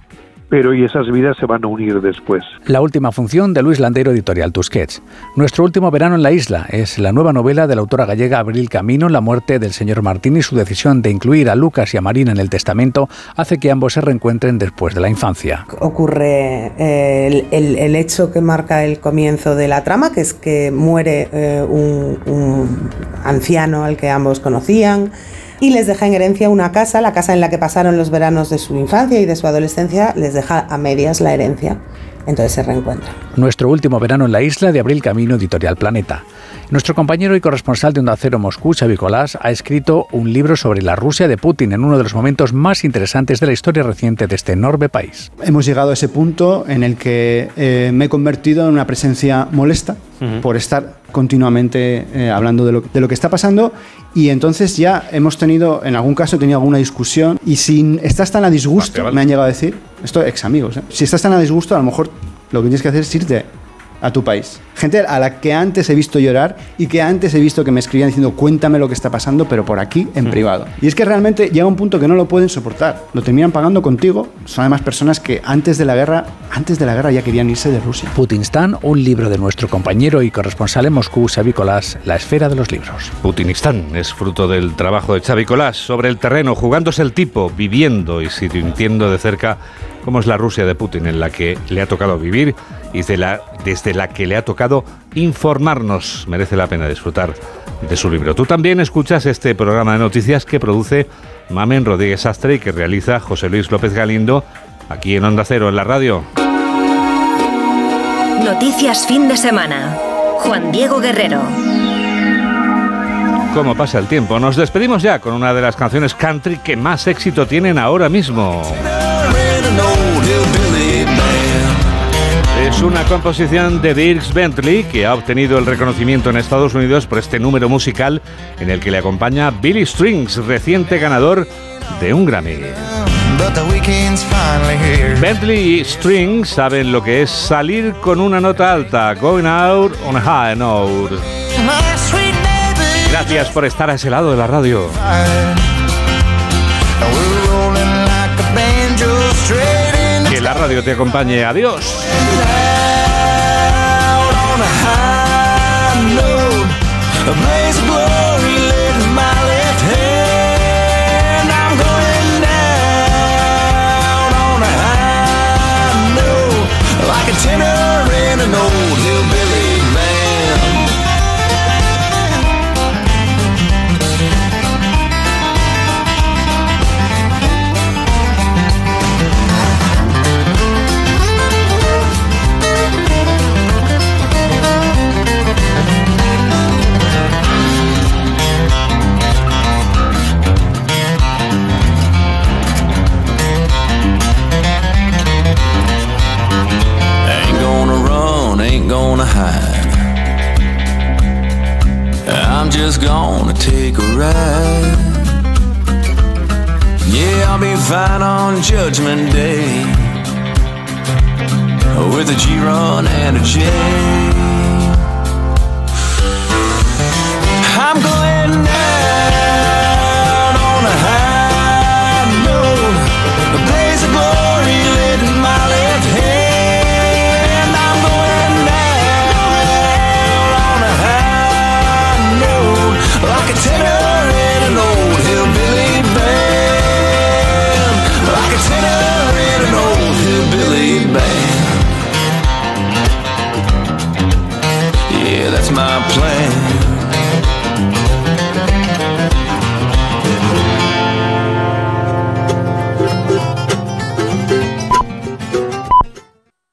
Speaker 65: pero y esas vidas se van a unir después.
Speaker 64: La última función de Luis Landero, editorial Tusquets. Nuestro último verano en la isla es la nueva novela de la autora gallega Abril Camino, La muerte del señor Martín y su decisión de incluir a Lucas y a Marina en el testamento hace que ambos se reencuentren después de la infancia.
Speaker 66: Ocurre eh, el, hecho que marca el comienzo de la trama, que es que muere eh, un anciano al que ambos conocían y les deja en herencia una casa, la casa en la que pasaron los veranos de su infancia y de su adolescencia, les deja a medias la herencia. Entonces se reencuentran.
Speaker 64: Nuestro último verano en la isla de Abril Camino, Editorial Planeta. Nuestro compañero y corresponsal de Onda Cero Moscú, Xavi Colás, ha escrito un libro sobre la Rusia de Putin en uno de los momentos más interesantes de la historia reciente de este enorme país.
Speaker 36: Hemos llegado a ese punto en el que eh, me he convertido en una presencia molesta por estar continuamente eh, hablando de lo, de lo, que está pasando. Y entonces ya hemos tenido, en algún caso he tenido alguna discusión. Y si estás tan a disgusto, me han llegado a decir, esto ex amigos, ¿eh? si estás tan a disgusto a lo mejor lo que tienes que hacer es irte a tu país. Gente a la que antes he visto llorar y que antes he visto que me escribían diciendo cuéntame lo que está pasando, pero por aquí en mm. privado. Y es que realmente llega un punto que no lo pueden soportar. Lo terminan pagando contigo. Son además personas que antes de la guerra, antes de la guerra ya querían irse de Rusia.
Speaker 64: Putinistán, un libro de nuestro compañero y corresponsal en Moscú, Xavi Colás, La esfera de los libros.
Speaker 2: Putinistán es fruto del trabajo de Xavi Colás sobre el terreno, jugándose el tipo, viviendo y sintiendo de cerca cómo es la Rusia de Putin en la que le ha tocado vivir y la, desde la que le ha tocado informarnos. Merece la pena disfrutar de su libro. Tú también escuchas este programa de noticias que produce Mamen Rodríguez Astre y que realiza José Luis López Galindo aquí en Onda Cero, en la radio.
Speaker 67: Noticias fin de semana. Juan Diego Guerrero.
Speaker 2: ¿Cómo pasa el tiempo? Nos despedimos ya con una de las canciones country que más éxito tienen ahora mismo. Es una composición de Dirks Bentley que ha obtenido el reconocimiento en Estados Unidos por este número musical en el que le acompaña Billy Strings, reciente ganador de un Grammy. Bentley y Strings saben lo que es salir con una nota alta, going out on a high note. Gracias por estar a ese lado de la radio. Que la radio te acompañe. Adiós. Just gonna take a ride. Yeah, I'll be fine on Judgment Day with a G run and a J.
Speaker 9: my plan.